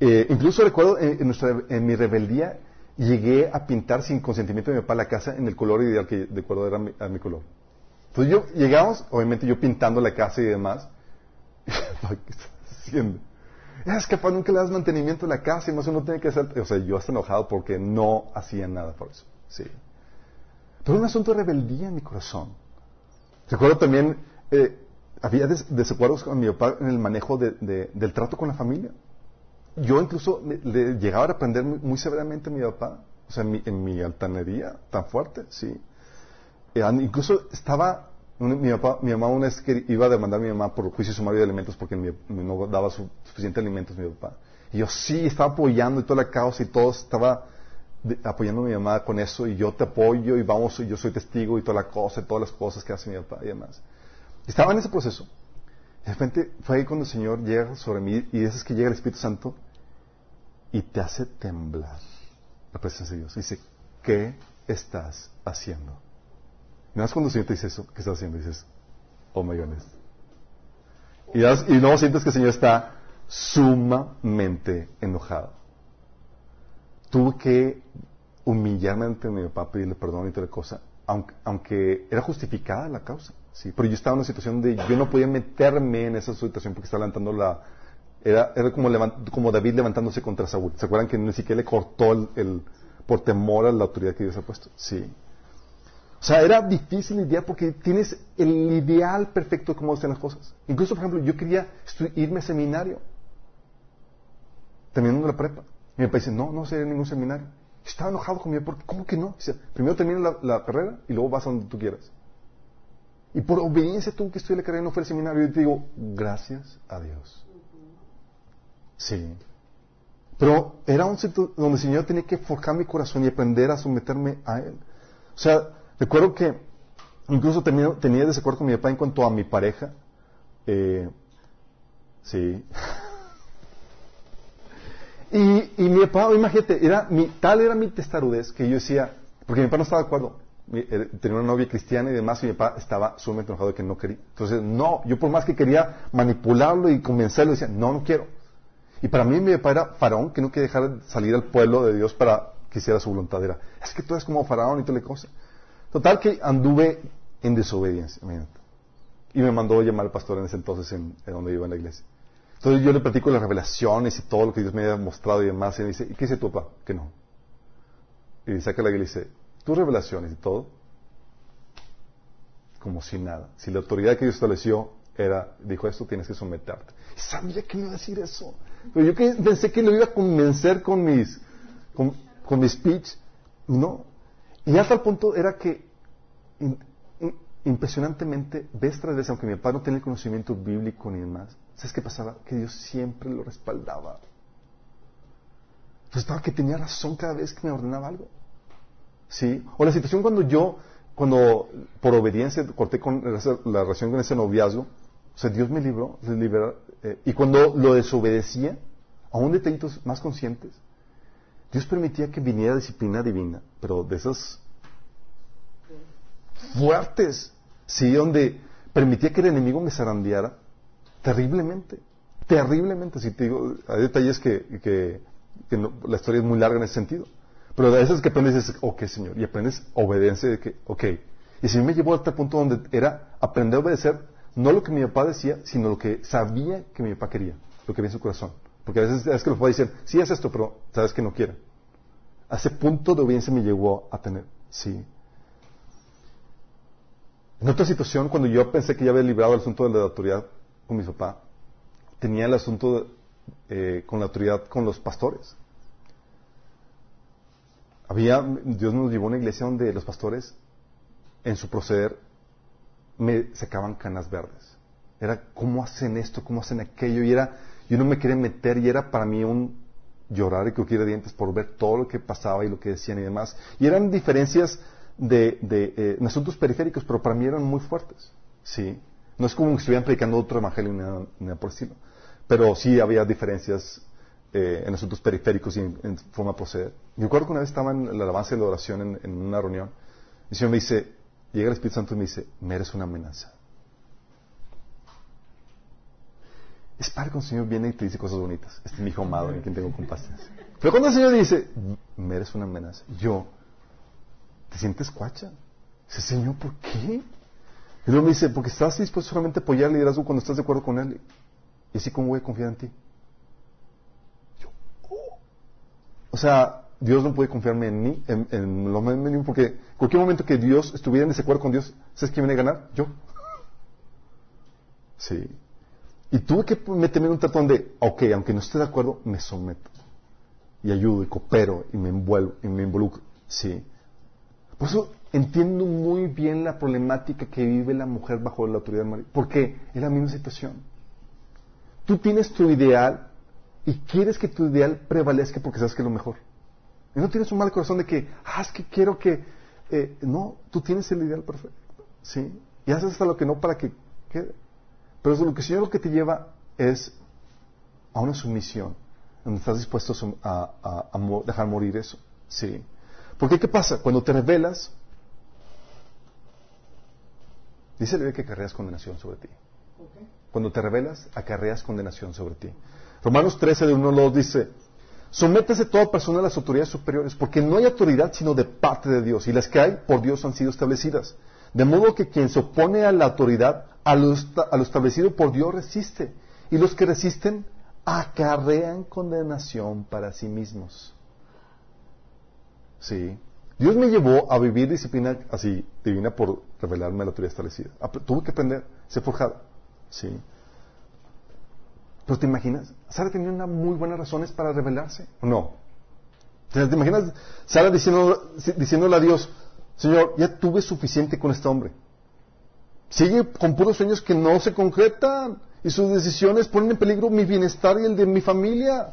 Eh, incluso recuerdo en, nuestra, en mi rebeldía llegué a pintar sin consentimiento de mi papá la casa en el color ideal que de acuerdo era mi, a mi color. Entonces yo llegamos, obviamente yo pintando la casa y demás. ¿Qué estás haciendo? Es que para nunca le das mantenimiento a la casa y más uno tiene que hacer. O sea, yo estaba enojado porque no hacía nada por eso. Sí. Pero un asunto de rebeldía en mi corazón. Recuerdo también, eh, había desacuerdos con mi papá en el manejo de, del trato con la familia. Yo incluso le, llegaba a aprender muy, severamente a mi papá, o sea, en mi, en mi altanería tan fuerte, sí. Eh, incluso estaba, mi, mi mamá una vez que iba a demandar a mi mamá por juicio sumario de alimentos porque no daba suficiente alimentos mi papá. Y yo sí, estaba apoyando y toda la causa y todo, estaba apoyando a mi mamá con eso y yo te apoyo y vamos, y yo soy testigo y toda la cosa, y todas las cosas que hace mi papá y demás. Estaba en ese proceso. De repente fue ahí cuando el Señor llega sobre mí y es que llega el Espíritu Santo y te hace temblar la presencia de Dios. Dice, ¿qué estás haciendo? Nada más cuando el Señor te dice eso, ¿qué estás haciendo? dices, oh my goodness. Y, y no sientes que el Señor está sumamente enojado. Tuve que humillarme ante mi papá, pedirle perdón y toda la cosa, aunque, aunque era justificada la causa. Sí, pero yo estaba en una situación de yo no podía meterme en esa situación porque estaba levantando la era, era como, como David levantándose contra Saúl. ¿Se acuerdan que ni siquiera le cortó el, por temor a la autoridad que Dios ha puesto? Sí. O sea, era difícil lidiar porque tienes el ideal perfecto de cómo están las cosas. Incluso, por ejemplo, yo quería irme a seminario, terminando la prepa. Y mi papá dice, no, no sería ningún seminario. estaba enojado conmigo porque, ¿cómo que no? Primero termina la, carrera y luego vas a donde tú quieras. Y por obediencia tuvo que estudiar la carrera y no fue al seminario. Y te digo, gracias a Dios. Sí. Pero era un sitio donde el Señor tenía que forjar mi corazón y aprender a someterme a Él. O sea, recuerdo que incluso tenía, desacuerdo con mi papá en cuanto a mi pareja. Eh, sí. y, y mi papá, imagínate, era mi, tal era mi testarudez que yo decía, porque mi papá no estaba de acuerdo. Eh, tenía una novia cristiana y demás, y mi papá estaba sumamente enojado de que no quería. Entonces, no, yo por más que quería manipularlo y convencerlo, decía, no, no quiero. Y para mí mi papá era faraón que no quería dejar salir al pueblo de Dios para que hiciera su voluntad. Era, es que tú eres como faraón y toda la cosa. Total que anduve en desobediencia, Y me mandó llamar al pastor en ese entonces en, donde iba en la iglesia. Entonces yo le platico las revelaciones y todo lo que Dios me había mostrado y demás. Y me dice, ¿y qué dice tu papá? Que no. Y saca la iglesia tus revelaciones y todo, como si nada. Si la autoridad que Dios estableció era, dijo esto, tienes que someterte. Y sabía que me iba a decir eso. Pero yo pensé que lo iba a convencer con mis, con, mi speech. No. Y hasta el punto era que impresionantemente, vez tras vez, aunque mi papá no tenía el conocimiento bíblico ni demás, ¿sabes qué pasaba? Que Dios siempre lo respaldaba. Estaba que tenía razón cada vez que me ordenaba algo. ¿Sí? O la situación cuando yo, cuando por obediencia corté con la relación con ese noviazgo, o sea, Dios me libró, eh, y cuando lo desobedecía, aún detallitos más conscientes, Dios permitía que viniera disciplina divina, pero de esas fuertes, sí, donde permitía que el enemigo me zarandeara terriblemente, terriblemente. Si te digo, hay detalles que, que, la historia es muy larga en ese sentido. Pero de esas que aprendes es, ok, Señor, y aprendes obediencia de que, ok. Y si me llevó hasta el punto donde era aprender a obedecer no lo que mi papá decía, sino lo que sabía que mi papá quería, lo que había en su corazón. Porque a veces es que los papás dicen, sí es esto, pero sabes que no quiere. A ese punto de obediencia me llegó a tener, sí. En otra situación, cuando yo pensé que ya había librado el asunto de la autoridad, con mi papá, tenía el asunto eh, con la autoridad con los pastores. Había, Dios nos llevó a una iglesia donde los pastores, en su proceder, me sacaban canas verdes. Era, ¿cómo hacen esto? ¿Cómo hacen aquello? Y era, yo no me quería meter y era para mí un llorar y crujir de dientes por ver todo lo que pasaba y lo que decían y demás. Y eran diferencias de, de eh, en asuntos periféricos, pero para mí eran muy fuertes. ¿sí? No es como que estuvieran predicando otro evangelio ni nada, ni nada por el estilo. Pero sí había diferencias eh, en asuntos periféricos y en, forma de proceder. Me acuerdo que una vez estaba en la alabanza y la oración en, en una reunión. Y el Señor me dice, llega el Espíritu Santo y me dice, me eres una amenaza. Es para cuando el Señor viene y te dice cosas bonitas. Este es mi hijo amado en quien tengo compasión. Pero cuando el Señor dice, me eres una amenaza, yo, ¿te sientes cuacha? Dice, Señor, ¿por qué? Y luego me dice, porque estás dispuesto solamente a apoyar el liderazgo cuando estás de acuerdo con él. Y así como voy a confiar en ti. Yo, oh. O sea, Dios no puede confiarme en mí, en, en lo mínimo, porque cualquier momento que Dios estuviera en desacuerdo con Dios, ¿sabes quién viene a ganar? Yo. Sí. Y tuve que meterme en un trato donde, ok, aunque no esté de acuerdo, me someto. Y ayudo, y coopero, y me envuelvo, y me involucro. Sí. Por eso entiendo muy bien la problemática que vive la mujer bajo la autoridad de María. Porque es la misma situación. Tú tienes tu ideal y quieres que tu ideal prevalezca porque sabes que es lo mejor. Y no tienes un mal corazón de que, ah, es que quiero que... Eh, no, tú tienes el ideal perfecto. ¿Sí? Y haces hasta lo que no para que quede. Pero lo que Señor lo que te lleva es a una sumisión, donde estás dispuesto a, dejar morir eso. ¿Sí? Porque ¿qué pasa? Cuando te revelas, dice la que acarreas condenación sobre ti. Cuando te revelas, acarreas condenación sobre ti. Romanos 13, de 1 al 2 dice, sométese toda persona a las autoridades superiores, porque no hay autoridad sino de parte de Dios, y las que hay por Dios han sido establecidas. De modo que quien se opone a la autoridad, a lo, establecido por Dios, resiste. Y los que resisten acarrean condenación para sí mismos. Sí. Dios me llevó a vivir disciplina así, divina, por revelarme la autoridad establecida. Tuve que aprender, ser forjada. Sí. Pero te imaginas, Sara tenía una muy buenas razones para rebelarse, ¿o no? ¿Te imaginas Sara diciendo, diciéndole a Dios, Señor, ya tuve suficiente con este hombre. Sigue con puros sueños que no se concretan y sus decisiones ponen en peligro mi bienestar y el de mi familia.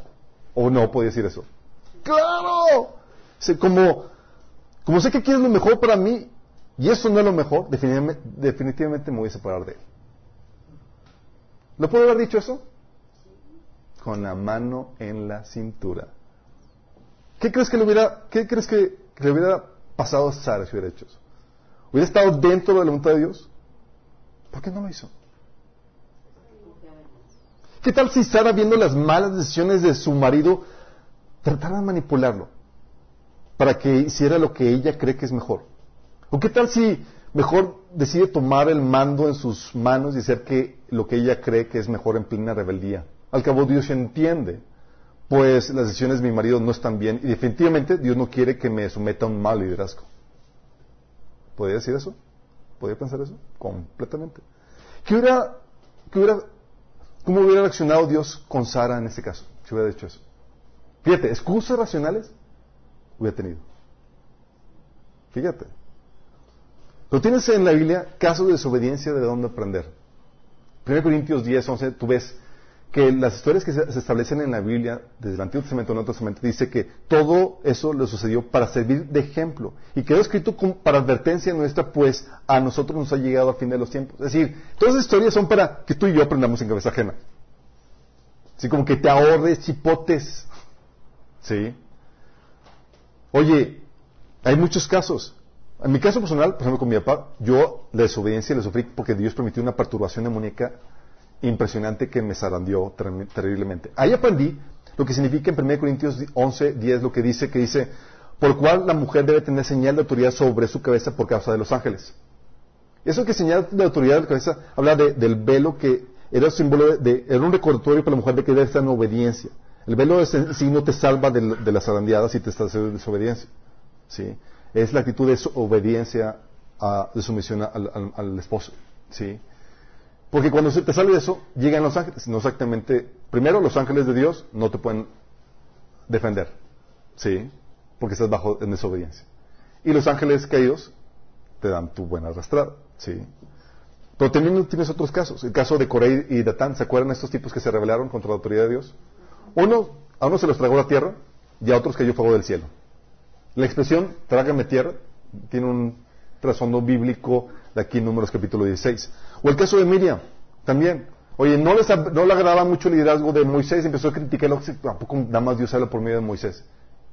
¿O no puede decir eso? ¡Claro! Como, sé que quieres lo mejor para mí y eso no es lo mejor, definitivamente, me voy a separar de él. ¿No puedo haber dicho eso? Con la mano en la cintura. ¿Qué crees que le hubiera, qué crees que le hubiera pasado a Sara si hubiera hecho eso? ¿Hubiera estado dentro de la voluntad de Dios? ¿Por qué no lo hizo? ¿Qué tal si Sara, viendo las malas decisiones de su marido, tratara de manipularlo para que hiciera lo que ella cree que es mejor? ¿O qué tal si mejor decide tomar el mando en sus manos y hacer que lo que ella cree que es mejor en plena rebeldía? Al cabo Dios entiende pues las decisiones de mi marido no están bien y definitivamente Dios no quiere que me someta a un mal liderazgo. ¿Podría decir eso? ¿Podría pensar eso? Completamente. ¿Qué hubiera, qué hubiera, ¿Cómo hubiera reaccionado Dios con Sara en este caso? Si hubiera dicho eso. Fíjate, excusas racionales hubiera tenido. Fíjate. Pero tienes en la Biblia casos de desobediencia de dónde aprender. 1 Corintios 10, 11, tú ves que las historias que se, establecen en la Biblia, desde el Antiguo Testamento al Nuevo Testamento, dice que todo eso le sucedió para servir de ejemplo. Y quedó escrito para advertencia nuestra, pues a nosotros nos ha llegado al fin de los tiempos. Es decir, todas las historias son para que tú y yo aprendamos en cabeza ajena. Así como que te ahorres chipotes. ¿Sí? Oye, hay muchos casos. En mi caso personal, por ejemplo, con mi papá, yo la desobediencia la sufrí porque Dios permitió una perturbación demoníaca impresionante que me zarandeó terriblemente. Ahí aprendí lo que significa en 1 Corintios 11, 10, lo que dice, que dice, por cual la mujer debe tener señal de autoridad sobre su cabeza por causa de los ángeles. Eso que señal de autoridad de la cabeza habla del velo que era símbolo de, era un recordatorio para la mujer de que debe estar en obediencia. El velo de ese signo te salva de, las zarandeadas y te está haciendo desobediencia. ¿Sí? Es la actitud de obediencia, de sumisión al, esposo. ¿Sí? Porque cuando te sale eso, llegan los ángeles. No exactamente. Primero, los ángeles de Dios no te pueden defender. ¿Sí? Porque estás bajo en desobediencia. Y los ángeles caídos te dan tu buena arrastrada. ¿Sí? Pero también tienes otros casos. El caso de Corey y Datán. ¿Se acuerdan de estos tipos que se rebelaron contra la autoridad de Dios? Uno, a uno se los tragó la tierra y a otros cayó fuego del cielo. La expresión trágame tierra tiene un trasfondo bíblico de aquí en Números capítulo 16. O el caso de Miriam, también. Oye, no, les, no le agradaba mucho el liderazgo de Moisés, empezó a criticarlo, tampoco nada más Dios habla por medio de Moisés.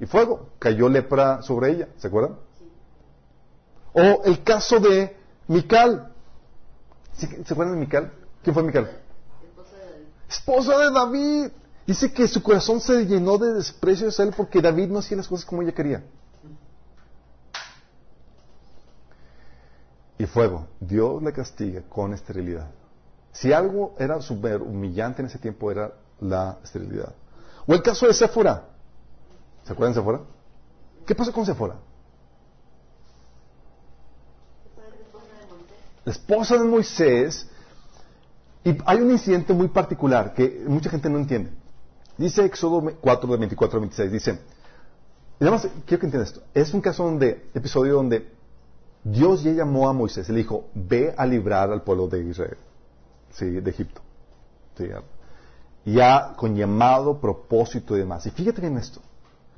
Y fuego, cayó lepra sobre ella, ¿se acuerdan? O el caso de Mical. ¿Se acuerdan de Mical? ¿Quién fue Mical? Esposa de David. Dice que su corazón se llenó de desprecio a él porque David no hacía las cosas como ella quería. Y fuego, Dios le castiga con esterilidad. Si algo era súper humillante en ese tiempo era la esterilidad. O el caso de Séfora. ¿Se acuerdan de Séfora? ¿Qué pasó con Séfora? La esposa de Moisés. Y hay un incidente muy particular que mucha gente no entiende. Dice Éxodo 4, de 24 a 26. Dice, y además, quiero que entiendas esto. Es un caso donde, episodio donde Dios ya llamó a Moisés y le dijo, ve a librar al pueblo de Israel, ¿sí? de Egipto. Ya con llamado, propósito y demás. Y fíjate bien esto,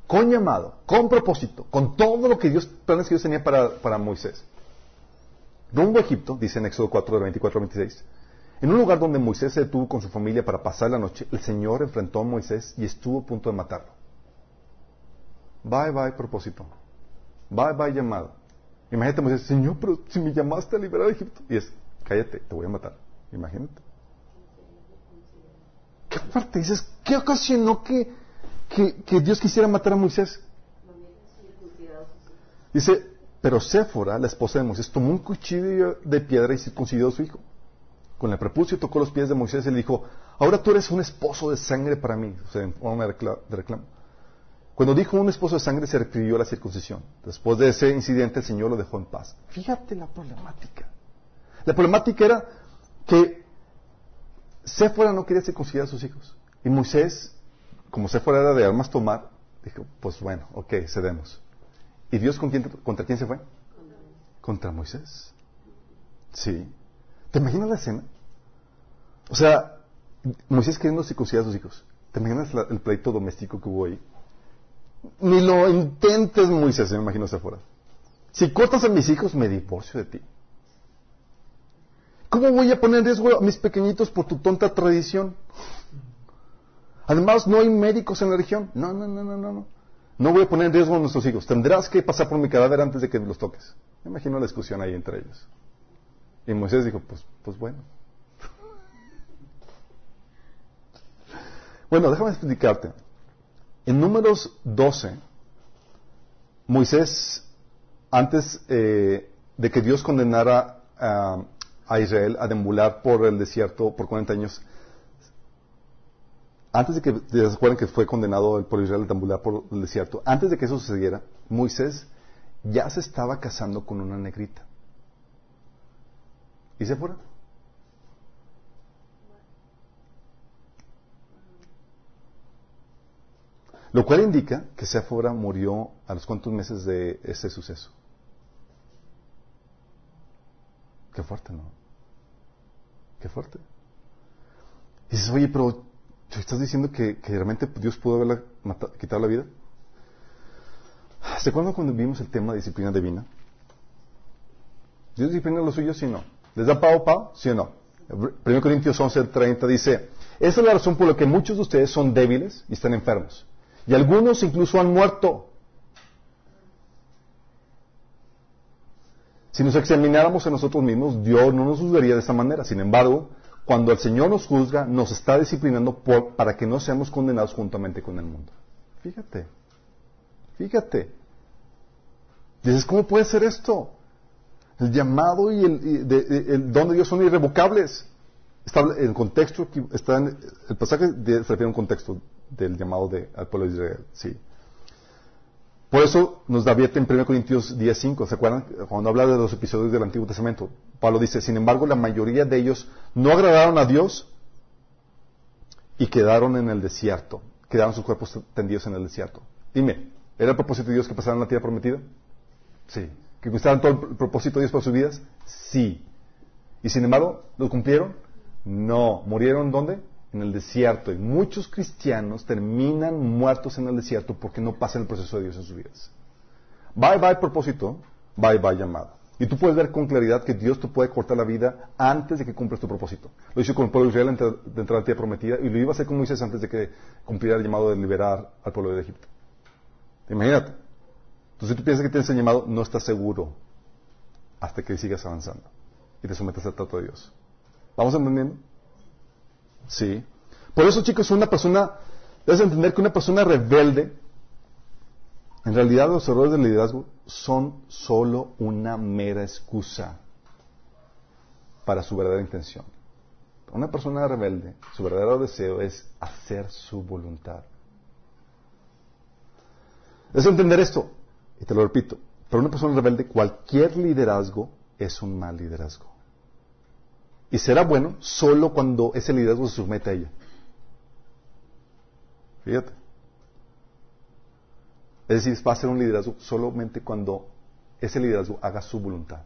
con llamado, con propósito, con todo lo que Dios, planes que Dios tenía para, para Moisés. Rumbo a Egipto, dice en Éxodo 4, de 24 a 26, en un lugar donde Moisés se detuvo con su familia para pasar la noche, el Señor enfrentó a Moisés y estuvo a punto de matarlo. Bye, bye, propósito. Bye, bye, llamado. Imagínate, Moisés, Señor, pero si me llamaste a liberar a Egipto. Y es, cállate, te voy a matar. Imagínate. Qué fuerte. Dices, ¿qué ocasionó que, que, Dios quisiera matar a Moisés? Dice, pero Séfora, la esposa de Moisés, tomó un cuchillo de piedra y circuncidó a su hijo. Con el prepucio tocó los pies de Moisés y le dijo, ahora tú eres un esposo de sangre para mí. O sea, en forma de reclamo. Cuando dijo un esposo de sangre se refirió la circuncisión. Después de ese incidente el Señor lo dejó en paz. Fíjate la problemática. La problemática era que Séfora no quería circuncidar a sus hijos. Y Moisés, como Séfora era de armas tomar, dijo, pues bueno, ok, cedemos. ¿Y Dios contra quién se fue? Contra Moisés. Sí. ¿Te imaginas la escena? O sea, Moisés queriendo circuncidar a sus hijos. ¿Te imaginas el pleito doméstico que hubo ahí? Ni lo intentes, Moisés, me imagino hacia afuera. Si cortas a mis hijos, me divorcio de ti. ¿Cómo voy a poner en riesgo a mis pequeñitos por tu tonta tradición? Además, no hay médicos en la región. No, no, no, no, no. No voy a poner en riesgo a nuestros hijos. Tendrás que pasar por mi cadáver antes de que los toques. Me imagino la discusión ahí entre ellos. Y Moisés dijo, pues, pues bueno. Bueno, déjame explicarte. En números 12, Moisés, antes eh, de que Dios condenara a, Israel a deambular por el desierto por 40 años, antes de que, ¿se acuerdan que fue condenado por Israel a deambular por el desierto? Antes de que eso sucediera, Moisés ya se estaba casando con una negrita. ¿Y se fueron? Lo cual indica que Séfora murió a los cuantos meses de ese suceso. Qué fuerte, ¿no? Qué fuerte. Y dices, oye, pero ¿estás diciendo que, realmente Dios pudo haberla quitado la vida? ¿Se acuerdan cuando vimos el tema de disciplina divina? ¿Dios disciplina a los suyos, o no? ¿Les da pavo, pavo? ¿Sí o no? 1 Corintios 11, 30 dice, esa es la razón por la que muchos de ustedes son débiles y están enfermos y algunos incluso han muerto. Si nos examináramos a nosotros mismos, Dios no nos juzgaría de esa manera. Sin embargo, cuando el Señor nos juzga, nos está disciplinando para que no seamos condenados juntamente con el mundo. Fíjate, fíjate. Dices, ¿cómo puede ser esto? El llamado y el, don de Dios son irrevocables. Está, el contexto, está en, el pasaje se refiere a un contexto del llamado de, al pueblo de Israel. Sí. Por eso nos da en 1 Corintios 10.5, ¿se acuerdan? Cuando habla de los episodios del Antiguo Testamento, Pablo dice, sin embargo, la mayoría de ellos no agradaron a Dios y quedaron en el desierto, quedaron sus cuerpos tendidos en el desierto. Dime, ¿era el propósito de Dios que pasaran la tierra prometida? Sí. ¿Que conquistaran todo el propósito de Dios para sus vidas? Sí. ¿Y sin embargo, lo cumplieron? No. ¿Murieron dónde? En el desierto. Y muchos cristianos terminan muertos en el desierto porque no pasan el proceso de Dios en sus vidas. Bye bye propósito, bye bye llamada. Y tú puedes ver con claridad que Dios te puede cortar la vida antes de que cumplas tu propósito. Lo hizo con el pueblo de Israel de entrar a la tierra prometida y lo iba a hacer con Moisés antes de que cumpliera el llamado de liberar al pueblo de Egipto. Imagínate. Entonces, si tú piensas que tienes el llamado, no estás seguro hasta que sigas avanzando y te sometes al trato de Dios. ¿Vamos entendiendo? Sí. Por eso, chicos, una persona, debes entender que una persona rebelde, en realidad los errores del liderazgo son solo una mera excusa para su verdadera intención. Una persona rebelde, su verdadero deseo es hacer su voluntad. Debes entender esto, y te lo repito, para una persona rebelde cualquier liderazgo es un mal liderazgo. Y será bueno solo cuando ese liderazgo se somete a ella. Fíjate. Es decir, va a ser un liderazgo solamente cuando ese liderazgo haga su voluntad.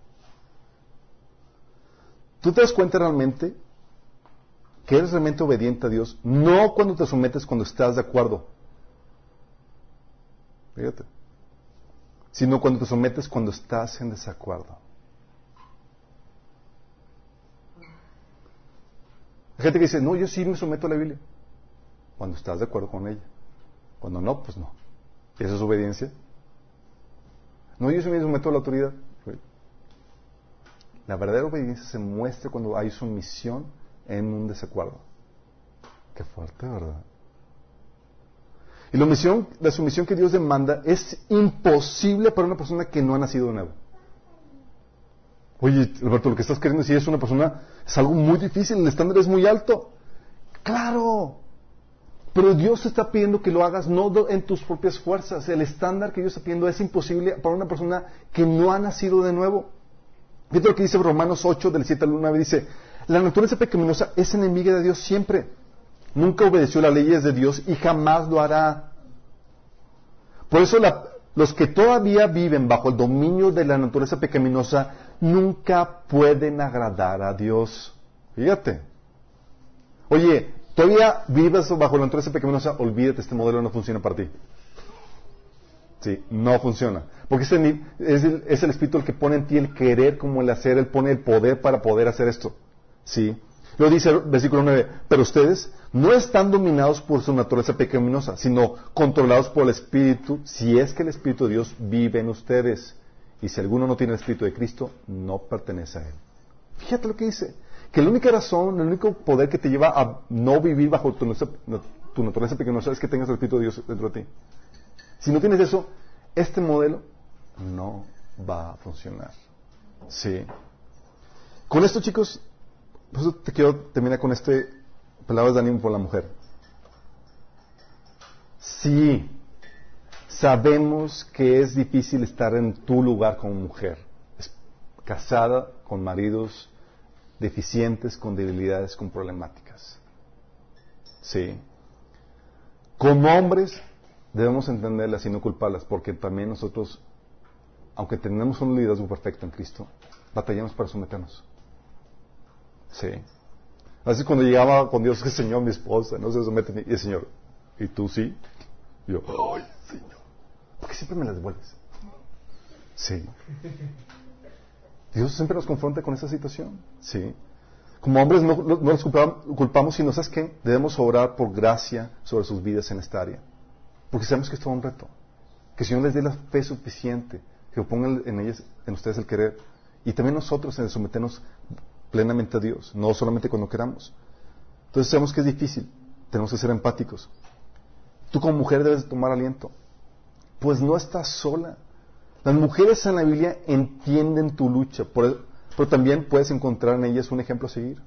¿Tú te das cuenta realmente que eres realmente obediente a Dios? No cuando te sometes cuando estás de acuerdo. Fíjate. Sino cuando te sometes cuando estás en desacuerdo. Hay gente que dice, no, yo sí me someto a la Biblia. Cuando estás de acuerdo con ella. Cuando no, pues no. ¿Esa es obediencia? No, yo sí me someto a la autoridad. La verdadera obediencia se muestra cuando hay sumisión en un desacuerdo. Qué fuerte, ¿verdad? Y la, la sumisión que Dios demanda es imposible para una persona que no ha nacido de nuevo. Oye, Alberto, lo que estás queriendo decir es una persona, es algo muy difícil, el estándar es muy alto. Claro, pero Dios está pidiendo que lo hagas no en tus propias fuerzas. El estándar que Dios está pidiendo es imposible para una persona que no ha nacido de nuevo. Fíjate lo que dice Romanos 8, del 7 al 9, dice, la naturaleza pecaminosa es enemiga de Dios siempre. Nunca obedeció las leyes de Dios y jamás lo hará. Por eso la, los que todavía viven bajo el dominio de la naturaleza pecaminosa nunca pueden agradar a Dios. Fíjate. Oye, todavía vives bajo la naturaleza pecaminosa, olvídate, este modelo no funciona para ti. Sí, no funciona. Porque es el, es el Espíritu el que pone en ti el querer como el hacer, él pone el poder para poder hacer esto. Sí. Lo dice el versículo 9, pero ustedes no están dominados por su naturaleza pecaminosa, sino controlados por el Espíritu, si es que el Espíritu de Dios vive en ustedes. Y si alguno no tiene el Espíritu de Cristo, no pertenece a Él. Fíjate lo que dice, que la única razón, el único poder que te lleva a no vivir bajo tu, naturaleza pecaminosa es que tengas el Espíritu de Dios dentro de ti. Si no tienes eso, este modelo no va a funcionar. Sí. Con esto, chicos, por eso te quiero terminar con este palabras de ánimo por la mujer. Sí, sabemos que es difícil estar en tu lugar como mujer, casada con maridos deficientes, con debilidades, con problemáticas. Sí. Como hombres debemos entenderlas y no culparlas, porque también nosotros, aunque tenemos un liderazgo perfecto en Cristo, batallamos para someternos. Sí. Así cuando llegaba con Dios, que Señor, mi esposa, no se somete, y el Señor, ¿y tú sí? Y yo, ¡ay, Señor! ¿Por qué siempre me las devuelves? Sí. Dios siempre nos confronta con esa situación. Sí. Como hombres no, no nos culpamos, sino, ¿sabes qué? Debemos orar por gracia sobre sus vidas en esta área. Porque sabemos que es todo un reto. Que el Señor les dé la fe suficiente, que ponga en ellas, en ustedes el querer. Y también nosotros en someternos plenamente a Dios, no solamente cuando queramos. Entonces sabemos que es difícil, tenemos que ser empáticos. Tú como mujer debes tomar aliento, pues no estás sola. Las mujeres en la Biblia entienden tu lucha, pero también puedes encontrar en ellas un ejemplo a seguir.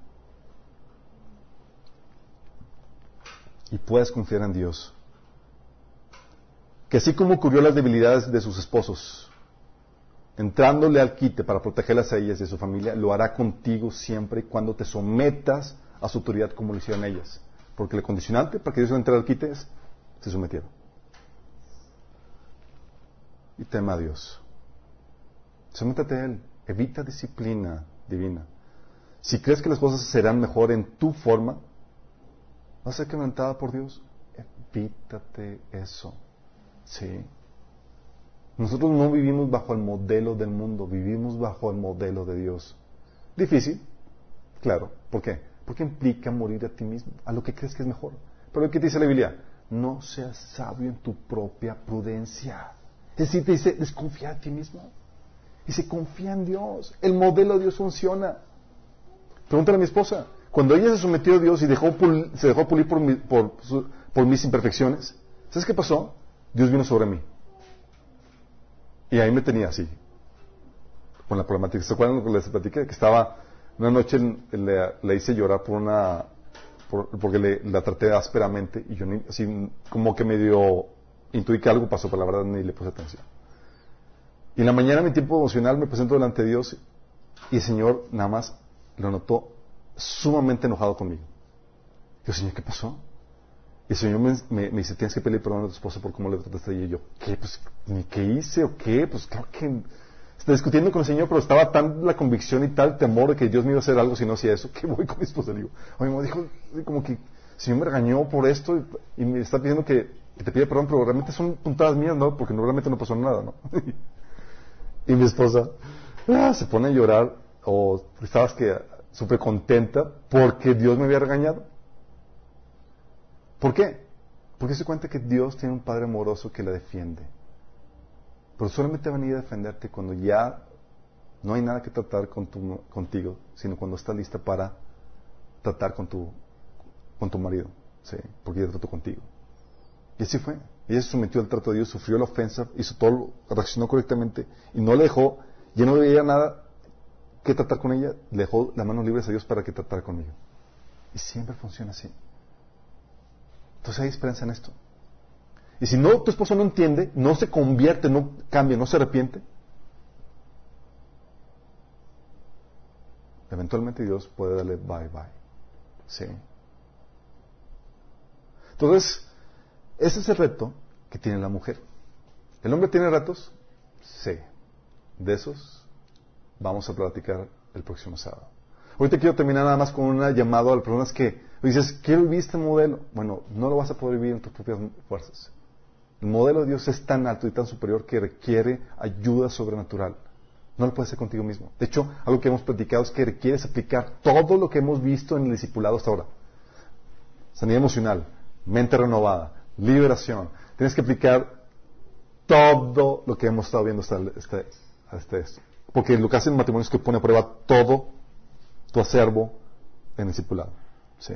Y puedes confiar en Dios. que así como cubrió las debilidades de sus esposos, entrándole al quite para protegerlas a ellas y a su familia, lo hará contigo siempre y cuando te sometas a su autoridad como lo hicieron ellas. Porque el condicionante para que Dios entre al quite es, se sometieron. Y tema a Dios. Sométate a Él. Evita disciplina divina. Si crees que las cosas serán mejor en tu forma, vas a ser quebrantada por Dios. Evítate eso. Sí. Nosotros no vivimos bajo el modelo del mundo, vivimos bajo el modelo de Dios. Difícil, claro. ¿Por qué? Porque implica morir a ti mismo, a lo que crees que es mejor. Pero ¿qué te dice la Biblia? No seas sabio en tu propia prudencia. Es decir, te dice, desconfía de ti mismo. Y se confía en Dios. El modelo de Dios funciona. Pregúntale a mi esposa. Cuando ella se sometió a Dios y dejó se dejó pulir por, por mis imperfecciones, ¿sabes qué pasó? Dios vino sobre mí. Y ahí me tenía así, con la problemática. ¿Se acuerdan que les platiqué? Que estaba, una noche le, hice llorar por una, porque le, la traté ásperamente y yo ni, así como que medio intuí que algo pasó, pero la verdad ni le puse atención. Y en la mañana, mi tiempo emocional, me presento delante de Dios y el Señor nada más lo notó sumamente enojado conmigo. Yo, Señor, ¿qué pasó? Y el Señor me, dice, tienes que pedir perdón a tu esposa por cómo le trataste y yo, ¿qué? Pues, ¿ni qué hice o qué? Pues creo que está discutiendo con el Señor, pero estaba tan la convicción y tal temor de que Dios me iba a hacer algo si no hacía eso, que voy con mi esposa. Le digo, oye, me dijo, como que el Señor me regañó por esto y, me está pidiendo que, te pida perdón, pero realmente son puntadas mías, ¿no? Porque realmente no pasó nada, ¿no? y mi esposa ah, se pone a llorar o estabas que súper contenta porque Dios me había regañado. ¿Por qué? Porque se cuenta que Dios tiene un Padre amoroso que la defiende. Pero solamente va a venir a defenderte cuando ya no hay nada que tratar con tu, contigo, sino cuando está lista para tratar con tu, con marido. ¿sí? Porque ya trató contigo. Y así fue. Ella se sometió al trato de Dios, sufrió la ofensa, hizo todo, reaccionó correctamente y no le dejó, ya no veía nada que tratar con ella, le dejó las manos libres a Dios para que tratara conmigo. Y siempre funciona así. Entonces hay esperanza en esto. Y si no, tu esposo no entiende, no se convierte, no cambia, no se arrepiente, eventualmente Dios puede darle bye bye. Sí. Entonces, ese es el reto que tiene la mujer. ¿El hombre tiene retos? Sí. De esos vamos a platicar el próximo sábado. Ahorita quiero terminar nada más con una llamada a las personas que dices, quiero vivir este modelo. Bueno, no lo vas a poder vivir en tus propias fuerzas. El modelo de Dios es tan alto y tan superior que requiere ayuda sobrenatural. No lo puedes hacer contigo mismo. De hecho, algo que hemos platicado es que requieres aplicar todo lo que hemos visto en el discipulado hasta ahora. Sanidad emocional, mente renovada, liberación. Tienes que aplicar todo lo que hemos estado viendo hasta, este, hasta esto. Porque lo que hace el matrimonio es que pone a prueba todo tu acervo en el discipulado. ¿Sí?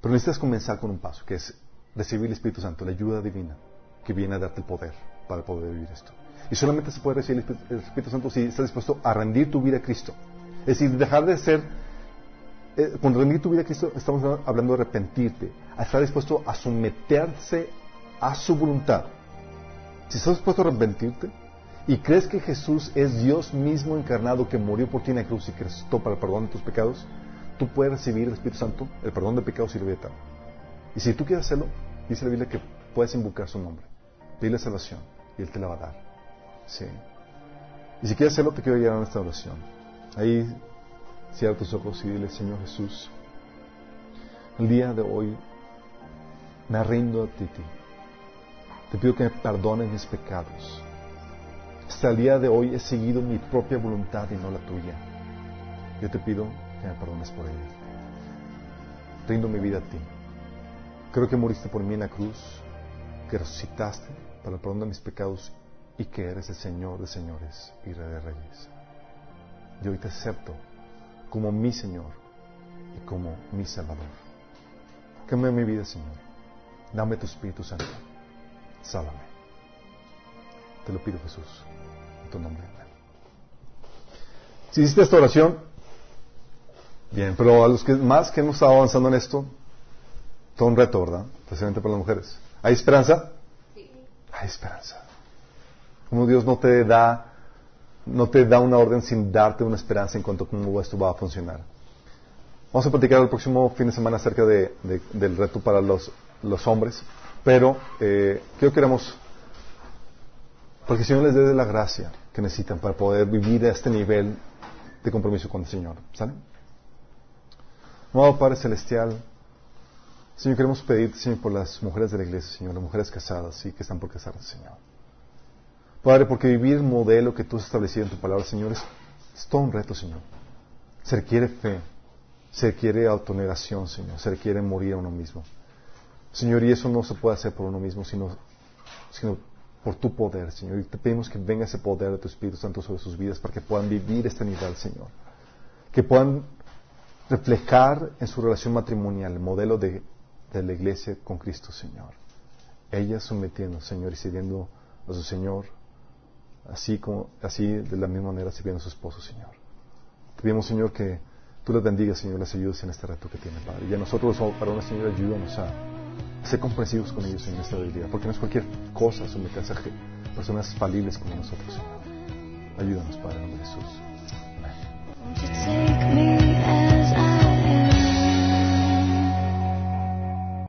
Pero necesitas comenzar con un paso, que es recibir el Espíritu Santo, la ayuda divina, que viene a darte el poder para poder vivir esto. Y solamente se puede recibir el Espíritu Santo si estás dispuesto a rendir tu vida a Cristo. Es decir, dejar de ser... Eh, cuando rendir tu vida a Cristo estamos hablando de arrepentirte, a estar dispuesto a someterse a su voluntad. Si estás dispuesto a arrepentirte, y crees que Jesús es Dios mismo encarnado que murió por ti en la cruz y que resucitó para el perdón de tus pecados, tú puedes recibir el Espíritu Santo, el perdón de pecados y la vida Y si tú quieres hacerlo, dice la Biblia que puedes invocar su nombre, dile salvación y Él te la va a dar. Sí. Y si quieres hacerlo, te quiero llevar a esta oración. Ahí cierra tus ojos y dile, Señor Jesús, el día de hoy me rindo a ti. Te pido que me perdones mis pecados hasta el día de hoy he seguido mi propia voluntad y no la tuya. Yo te pido que me perdones por ello. Rindo mi vida a ti. Creo que moriste por mí en la cruz, que resucitaste para el perdón de mis pecados y que eres el Señor de señores y Rey de reyes. Yo hoy te acepto como mi Señor y como mi Salvador. Cambia mi vida, Señor. Dame tu Espíritu Santo. Sálvame. Te lo pido, Jesús nombre. Si hiciste esta oración, bien, pero a los que más que hemos estado avanzando en esto, todo un reto, ¿verdad? Especialmente para las mujeres. ¿Hay esperanza? hay esperanza. Como Dios no te da, no te da una orden sin darte una esperanza en cuanto a cómo esto va a funcionar. Vamos a platicar el próximo fin de semana acerca de, del reto para los, los hombres, pero eh, quiero que queramos, porque el Señor les dé la gracia que necesitan para poder vivir a este nivel de compromiso con el Señor. ¿Sale? Amado Padre Celestial, Señor, queremos pedirte, Señor, por las mujeres de la iglesia, Señor, las mujeres casadas y que están por casarse, Señor. Padre, porque vivir el modelo que tú has establecido en tu palabra, Señor, es, es todo un reto, Señor. Se requiere fe, se requiere autoneración, Señor, se requiere morir a uno mismo. Señor, y eso no se puede hacer por uno mismo, sino, sino por tu poder, Señor. Y te pedimos que venga ese poder de tu Espíritu Santo sobre sus vidas para que puedan vivir este nivel, Señor. Que puedan reflejar en su relación matrimonial el modelo de de la iglesia con Cristo Señor. Ella sometiendo, Señor, y sirviendo a su Señor, así como, así de la misma manera sirviendo a su esposo, Señor. Te pedimos, Señor, que tú les bendigas, Señor, les ayudes en este reto que tienen, Padre. Y a nosotros, para una Señor, ayúdanos a ser comprensivos con ellos en esta debilidad, porque no es cualquier cosa someterse a personas falibles como nosotros, Señor. Ayúdanos, Padre, en nombre de Jesús. Amén.